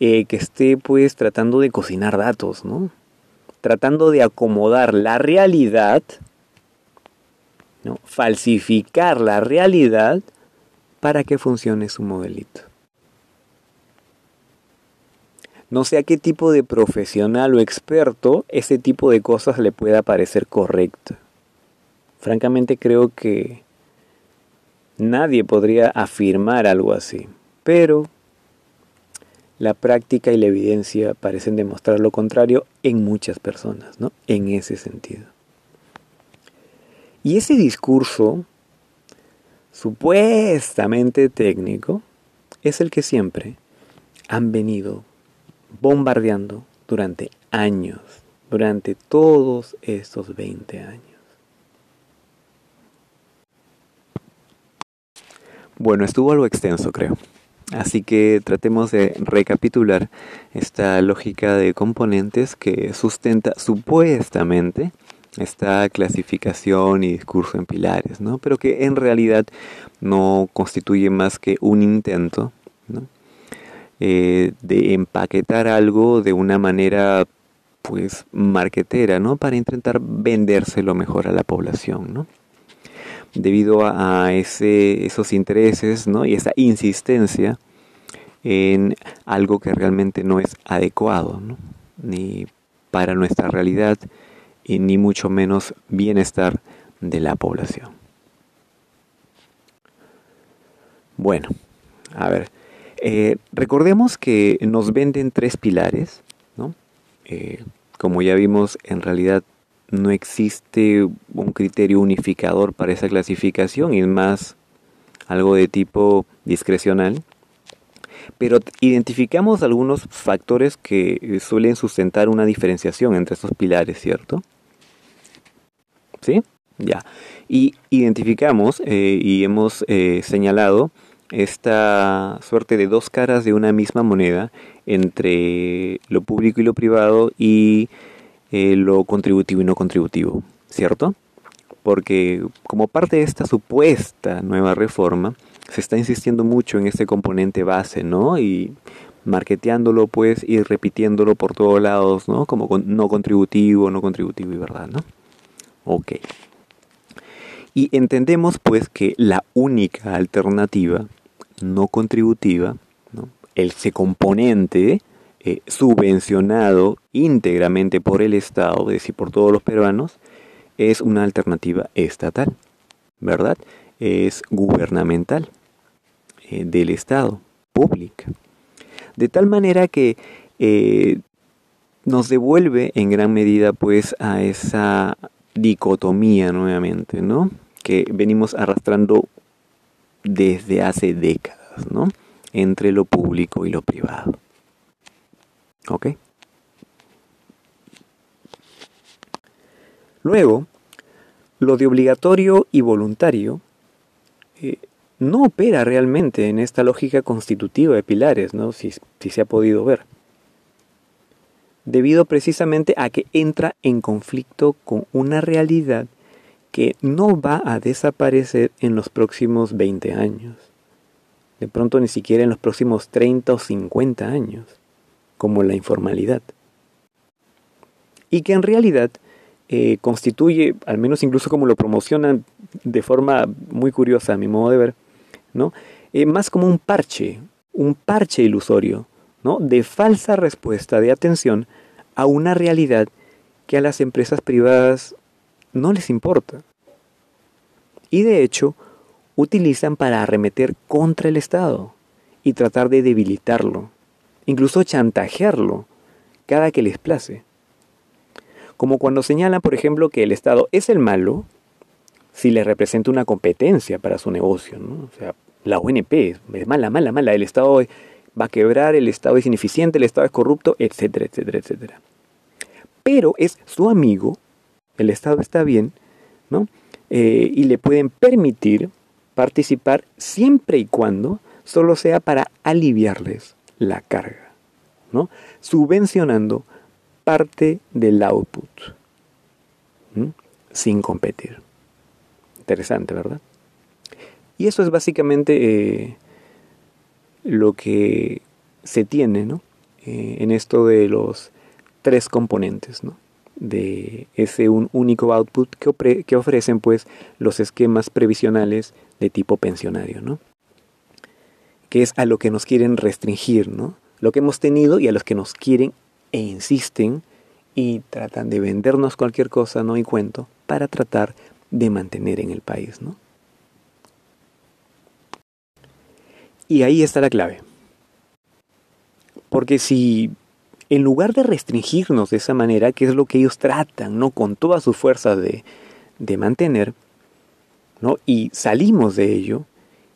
[SPEAKER 1] Eh, que esté pues tratando de cocinar datos, ¿no? Tratando de acomodar la realidad, ¿no? Falsificar la realidad para que funcione su modelito. No sé a qué tipo de profesional o experto ese tipo de cosas le pueda parecer correcto. Francamente creo que nadie podría afirmar algo así, pero la práctica y la evidencia parecen demostrar lo contrario en muchas personas, ¿no? En ese sentido. Y ese discurso supuestamente técnico es el que siempre han venido bombardeando durante años, durante todos estos 20 años. Bueno, estuvo algo extenso, creo. Así que tratemos de recapitular esta lógica de componentes que sustenta supuestamente esta clasificación y discurso en pilares, ¿no? Pero que en realidad no constituye más que un intento eh, de empaquetar algo de una manera pues marquetera, ¿no? Para intentar vendérselo mejor a la población, ¿no? Debido a, ese, esos intereses, ¿no? Y esa insistencia en algo que realmente no es adecuado, ¿no? Ni para nuestra realidad y ni mucho menos bienestar de la población. Bueno, a ver, eh, recordemos que nos venden tres pilares, ¿no? Eh, como ya vimos, en realidad no existe un criterio unificador para esa clasificación y más algo de tipo discrecional. Pero identificamos algunos factores que suelen sustentar una diferenciación entre estos pilares, ¿cierto? ¿Sí? Ya. Y identificamos eh, y hemos eh, señalado esta suerte de dos caras de una misma moneda entre lo público y lo privado y eh, lo contributivo y no contributivo, ¿cierto? Porque como parte de esta supuesta nueva reforma, se está insistiendo mucho en este componente base, ¿no? Y marketeándolo pues y repitiéndolo por todos lados, ¿no? Como no contributivo, no contributivo y verdad, ¿no? Ok. Y entendemos pues que la única alternativa no contributiva, ¿no? ese componente eh, subvencionado íntegramente por el Estado, es decir, por todos los peruanos, es una alternativa estatal, ¿verdad? Es gubernamental, eh, del Estado, pública. De tal manera que eh, nos devuelve en gran medida pues a esa dicotomía nuevamente, ¿no? Que venimos arrastrando desde hace décadas, ¿no? Entre lo público y lo privado. ¿Ok? Luego, lo de obligatorio y voluntario eh, no opera realmente en esta lógica constitutiva de pilares, ¿no? si se ha podido ver debido precisamente a que entra en conflicto con una realidad que no va a desaparecer en los próximos 20 años, de pronto ni siquiera en los próximos 30 o 50 años, como la informalidad. Y que en realidad eh, constituye, al menos incluso como lo promocionan de forma muy curiosa a mi modo de ver, ¿no? Eh, más como un parche, un parche ilusorio, de falsa respuesta de atención a una realidad que a las empresas privadas no les importa. Y de hecho, utilizan para arremeter contra el Estado y tratar de debilitarlo, incluso chantajearlo cada que les place. Como cuando señalan, por ejemplo, que el Estado es el malo si le representa una competencia para su negocio. ¿no? O sea, la ONP es mala, mala, mala. El Estado va a quebrar, el Estado es ineficiente, el Estado es corrupto, etcétera, etcétera, etcétera. Pero es su amigo, el Estado está bien, ¿no? Eh, y le pueden permitir participar siempre y cuando solo sea para aliviarles la carga, ¿no? Subvencionando parte del output, sin competir. Interesante, ¿verdad? Y eso es básicamente eh, lo que se tiene ¿no? Eh, en esto de los tres componentes ¿no? de ese un único output que, que, ofrecen pues los esquemas previsionales de tipo pensionario, ¿no? que es a lo que nos quieren restringir, ¿no? lo que hemos tenido y a los que nos quieren e insisten y tratan de vendernos cualquier cosa, no y cuento, para tratar de mantener en el país, ¿no? Y ahí está la clave. Porque si en lugar de restringirnos de esa manera, que es lo que ellos tratan, ¿no? Con toda su fuerza de, de mantener, ¿no? Y salimos de ello,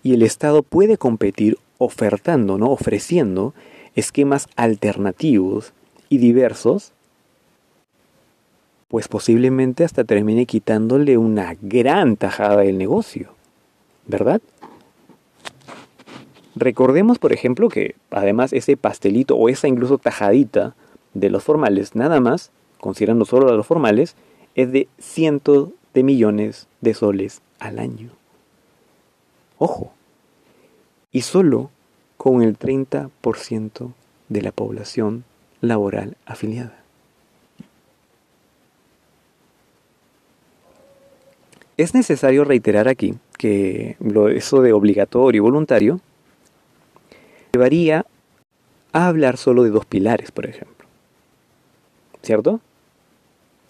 [SPEAKER 1] y el Estado puede competir ofertando, ¿no? Ofreciendo esquemas alternativos y diversos, pues posiblemente hasta termine quitándole una gran tajada del negocio, ¿verdad? Recordemos, por ejemplo, que además ese pastelito o esa incluso tajadita de los formales, nada más, considerando solo los formales, es de cientos de millones de soles al año. Ojo, y solo con el 30% de la población laboral afiliada. Es necesario reiterar aquí que eso de obligatorio y voluntario llevaría a hablar solo de dos pilares, por ejemplo. ¿Cierto?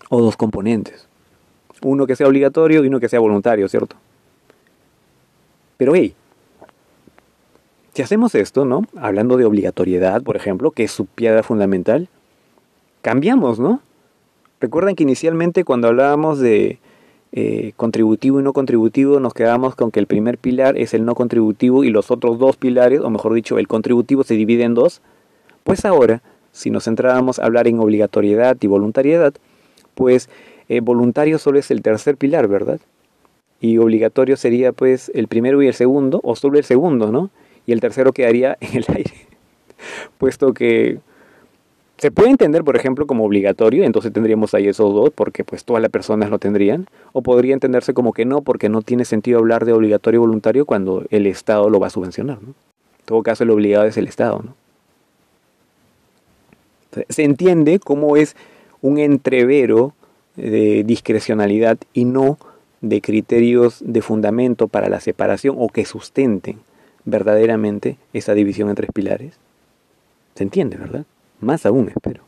[SPEAKER 1] O dos componentes. Uno que sea obligatorio y uno que sea voluntario, ¿cierto? Pero hey, si hacemos esto, ¿no? Hablando de obligatoriedad, por ejemplo, que es su piedra fundamental, cambiamos, ¿no? Recuerden que inicialmente cuando hablábamos de eh, contributivo y no contributivo, nos quedamos con que el primer pilar es el no contributivo y los otros dos pilares, o mejor dicho, el contributivo se divide en dos. Pues ahora, si nos centrábamos a hablar en obligatoriedad y voluntariedad, pues eh, voluntario solo es el tercer pilar, ¿verdad? Y obligatorio sería pues el primero y el segundo, o solo el segundo, ¿no? y el tercero quedaría en el aire. Puesto que se puede entender, por ejemplo, como obligatorio, entonces tendríamos ahí esos dos, porque pues todas las personas lo tendrían, o podría entenderse como que no, porque no tiene sentido hablar de obligatorio y voluntario cuando el Estado lo va a subvencionar. ¿no? En todo caso, el obligado es el Estado. ¿no? Se entiende cómo es un entrevero de discrecionalidad y no de criterios de fundamento para la separación o que sustenten verdaderamente esa división en tres pilares? ¿Se entiende, verdad? Más aún, espero.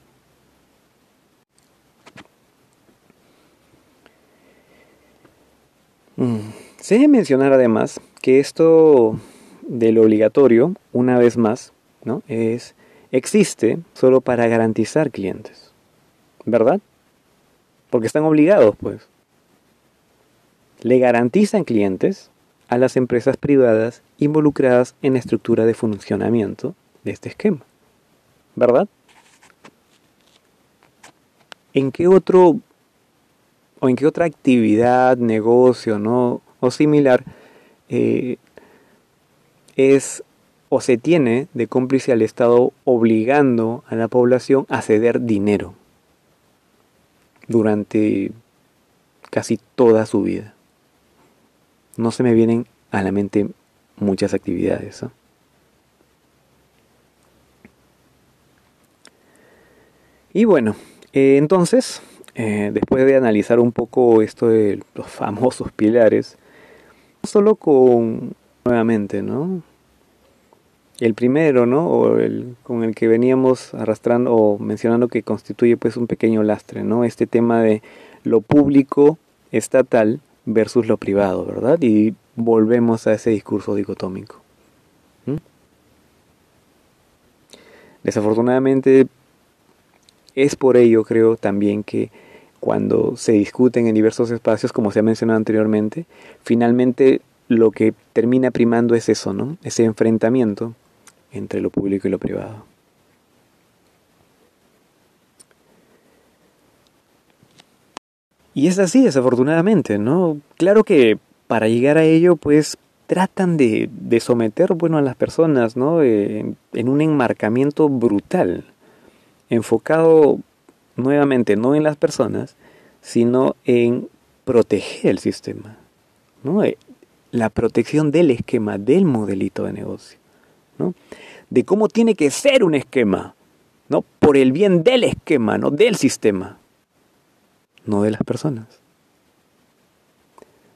[SPEAKER 1] Mm, se debe mencionar además que esto del obligatorio, una vez más, ¿no? es existe solo para garantizar clientes, ¿verdad? Porque están obligados, pues. Le garantizan clientes a las empresas privadas involucradas en la estructura de funcionamiento de este esquema. ¿Verdad? ¿En qué otro o en qué otra actividad, negocio, ¿no? o similar eh, es o se tiene de cómplice al Estado obligando a la población a ceder dinero durante casi toda su vida? no se me vienen a la mente muchas actividades. Y bueno, eh, entonces, eh, después de analizar un poco esto de los famosos pilares, solo con, nuevamente, ¿no? El primero, ¿no? O el con el que veníamos arrastrando o mencionando que constituye pues un pequeño lastre, ¿no? Este tema de lo público estatal versus lo privado, ¿verdad? Y volvemos a ese discurso dicotómico. ¿Mm? Desafortunadamente, es por ello, creo, también que cuando se discuten en diversos espacios, como se ha mencionado anteriormente, finalmente lo que termina primando es eso, ¿no? Ese enfrentamiento entre lo público y lo privado. Y es así, desafortunadamente, ¿no? Claro que para llegar a ello, pues tratan de, someter, bueno, a las personas, ¿no? en un enmarcamiento brutal, enfocado nuevamente no en las personas, sino en proteger el sistema, ¿no? Eh, la protección del esquema, del modelito de negocio, ¿no? De cómo tiene que ser un esquema, ¿no? Por el bien del esquema, ¿no? Del sistema no de las personas.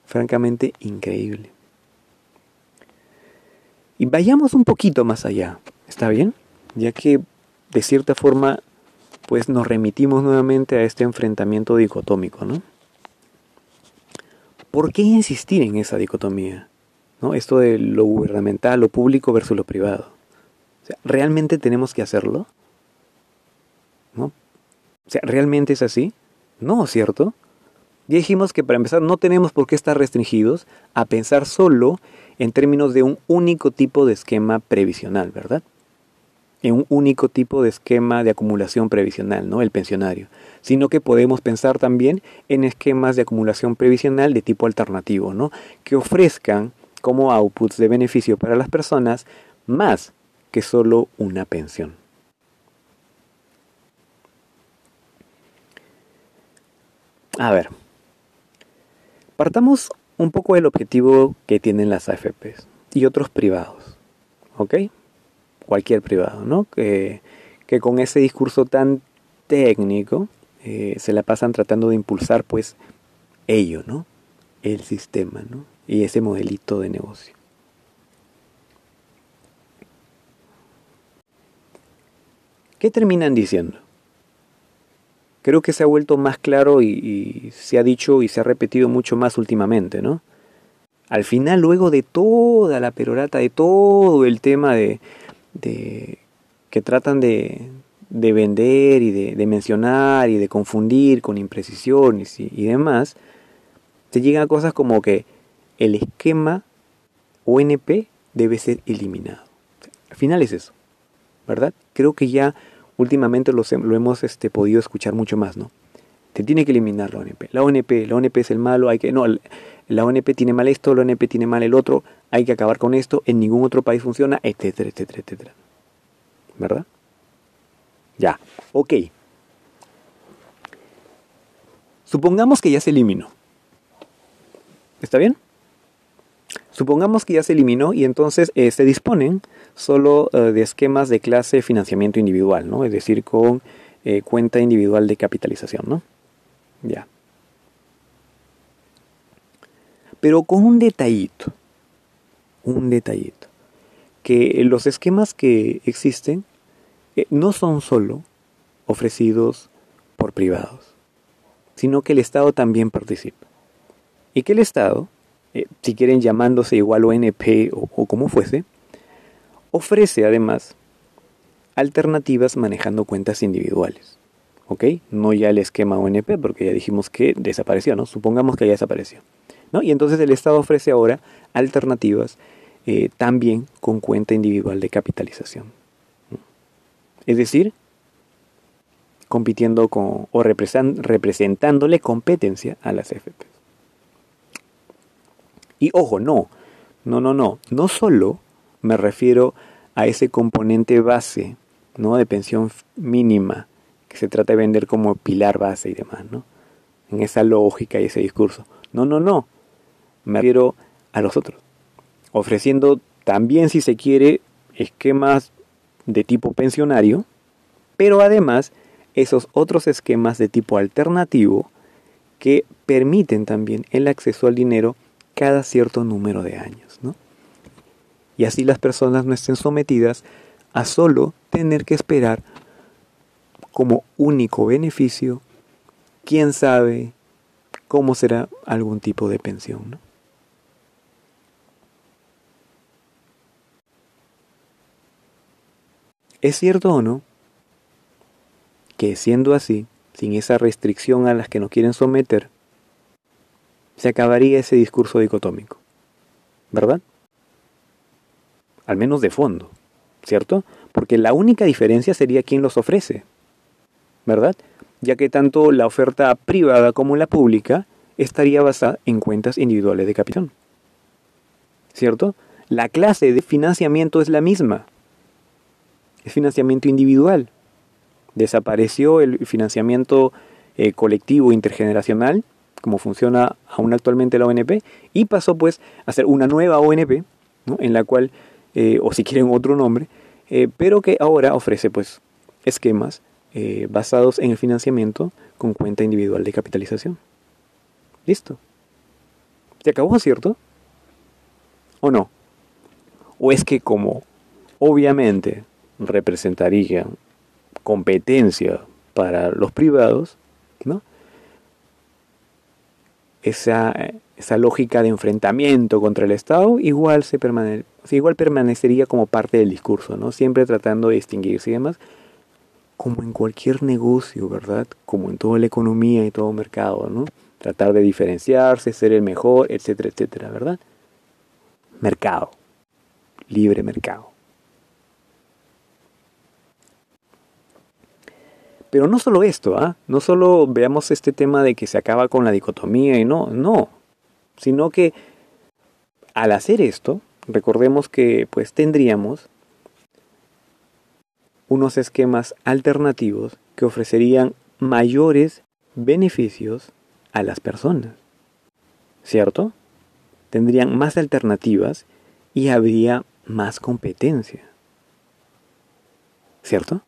[SPEAKER 1] Francamente increíble. Y vayamos un poquito más allá, ¿está bien? Ya que de cierta forma pues nos remitimos nuevamente a este enfrentamiento dicotómico, ¿no? ¿Por qué insistir en esa dicotomía? ¿No? Esto de lo gubernamental, lo público versus lo privado. ¿Realmente tenemos que hacerlo? ¿No? O sea, ¿realmente es así? No, ¿cierto? Ya dijimos que para empezar no tenemos por qué estar restringidos a pensar solo en términos de un único tipo de esquema previsional, ¿verdad? En un único tipo de esquema de acumulación previsional, ¿no? El pensionario. Sino que podemos pensar también en esquemas de acumulación previsional de tipo alternativo, ¿no? Que ofrezcan como outputs de beneficio para las personas más que solo una pensión. A ver, partamos un poco del objetivo que tienen las AFPs y otros privados, ¿ok? Cualquier privado, ¿no? Que, que con ese discurso tan técnico eh, se la pasan tratando de impulsar pues ello, ¿no? El sistema, ¿no? Y ese modelito de negocio. ¿Qué terminan diciendo? Creo que se ha vuelto más claro y, se ha dicho y se ha repetido mucho más últimamente, ¿no? Al final, luego de toda la perorata, de todo el tema de, que tratan de, vender y de, mencionar y de confundir con imprecisiones y, y demás, se llegan a cosas como que el esquema ONP debe ser eliminado. Al final es eso, ¿verdad? Creo que ya últimamente lo, hemos este, podido escuchar mucho más, ¿no? Se tiene que eliminar la ONP. La ONP, la ONP es el malo, hay que... No, la ONP tiene mal esto, la ONP tiene mal el otro, hay que acabar con esto, en ningún otro país funciona, etcétera, etcétera, etcétera. ¿Verdad? Ya, ok. Supongamos que ya se eliminó. ¿Está bien? Supongamos que ya se eliminó y entonces eh, se disponen solo eh, de esquemas de clase financiamiento individual, ¿no? Es decir, con eh, cuenta individual de capitalización, ¿no? Ya. Pero con un detallito, un detallito, que los esquemas que existen no son solo ofrecidos por privados, sino que el Estado también participa. Y que el Estado eh, si quieren llamándose igual ONP o, o como fuese, ofrece además alternativas manejando cuentas individuales. ¿Ok? No ya el esquema ONP, porque ya dijimos que desapareció, ¿no? Supongamos que ya desapareció. ¿No? Y entonces el Estado ofrece ahora alternativas eh, también con cuenta individual de capitalización. Es decir, compitiendo con o representándole competencia a las FP. Y ojo, no, no, no, no, no solo me refiero a ese componente base, ¿no? De pensión mínima, que se trata de vender como pilar base y demás, ¿no? En esa lógica y ese discurso. No, no, no. Me refiero a los otros. Ofreciendo también, si se quiere, esquemas de tipo pensionario, pero además esos otros esquemas de tipo alternativo que permiten también el acceso al dinero cada cierto número de años. ¿no? Y así las personas no estén sometidas a solo tener que esperar como único beneficio, quién sabe cómo será algún tipo de pensión. ¿no? ¿Es cierto o no que siendo así, sin esa restricción a las que nos quieren someter, se acabaría ese discurso dicotómico. ¿Verdad? Al menos de fondo, ¿cierto? Porque la única diferencia sería quién los ofrece. ¿Verdad? Ya que tanto la oferta privada como la pública estaría basada en cuentas individuales de capital. ¿Cierto? La clase de financiamiento es la misma. Es financiamiento individual. Desapareció el financiamiento eh, colectivo intergeneracional como funciona aún actualmente la ONP, y pasó pues a ser una nueva ONP, en la cual, eh, o si quieren otro nombre, eh, pero que ahora ofrece pues esquemas basados en el financiamiento con cuenta individual de capitalización. Listo. ¿Se acabó, cierto? ¿O no? ¿O es que como obviamente representaría competencia para los privados, ¿no? esa, esa lógica de enfrentamiento contra el Estado igual, se permane igual permanecería como parte del discurso, ¿no? Siempre tratando de distinguirse y demás, como en cualquier negocio, ¿verdad? Como en toda la economía y todo mercado, ¿no? Tratar de diferenciarse, ser el mejor, etcétera, etcétera, ¿verdad? Mercado, libre mercado. Pero no solo esto, ¿ah? No solo veamos este tema de que se acaba con la dicotomía y no, no. Sino que al hacer esto, recordemos que pues tendríamos unos esquemas alternativos que ofrecerían mayores beneficios a las personas. ¿Cierto? Tendrían más alternativas y habría más competencia. ¿Cierto?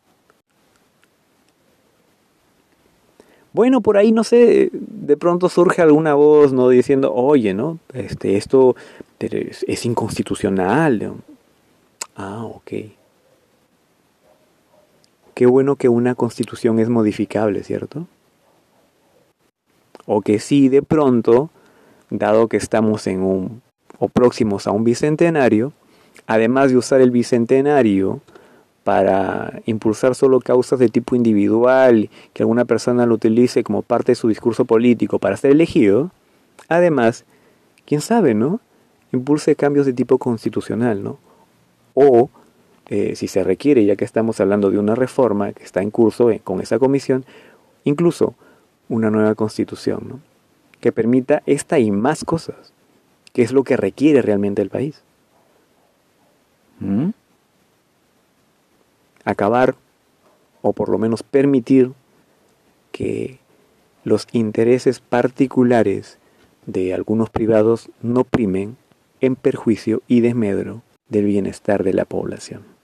[SPEAKER 1] Bueno, por ahí no sé, de pronto surge alguna voz no diciendo, "Oye, ¿no? Este esto es, inconstitucional." Ah, ok. Qué bueno que una constitución es modificable, ¿cierto? O que sí, de pronto, dado que estamos en un o próximos a un bicentenario, además de usar el bicentenario para impulsar solo causas de tipo individual, que alguna persona lo utilice como parte de su discurso político para ser elegido, además, quién sabe, ¿no? Impulse cambios de tipo constitucional, ¿no? O, eh, si se requiere, ya que estamos hablando de una reforma que está en curso eh, con esa comisión, incluso una nueva constitución, ¿no? Que permita esta y más cosas, que es lo que requiere realmente el país. ¿Mm? Acabar o por lo menos permitir que los intereses particulares de algunos privados no primen en perjuicio y desmedro del bienestar de la población.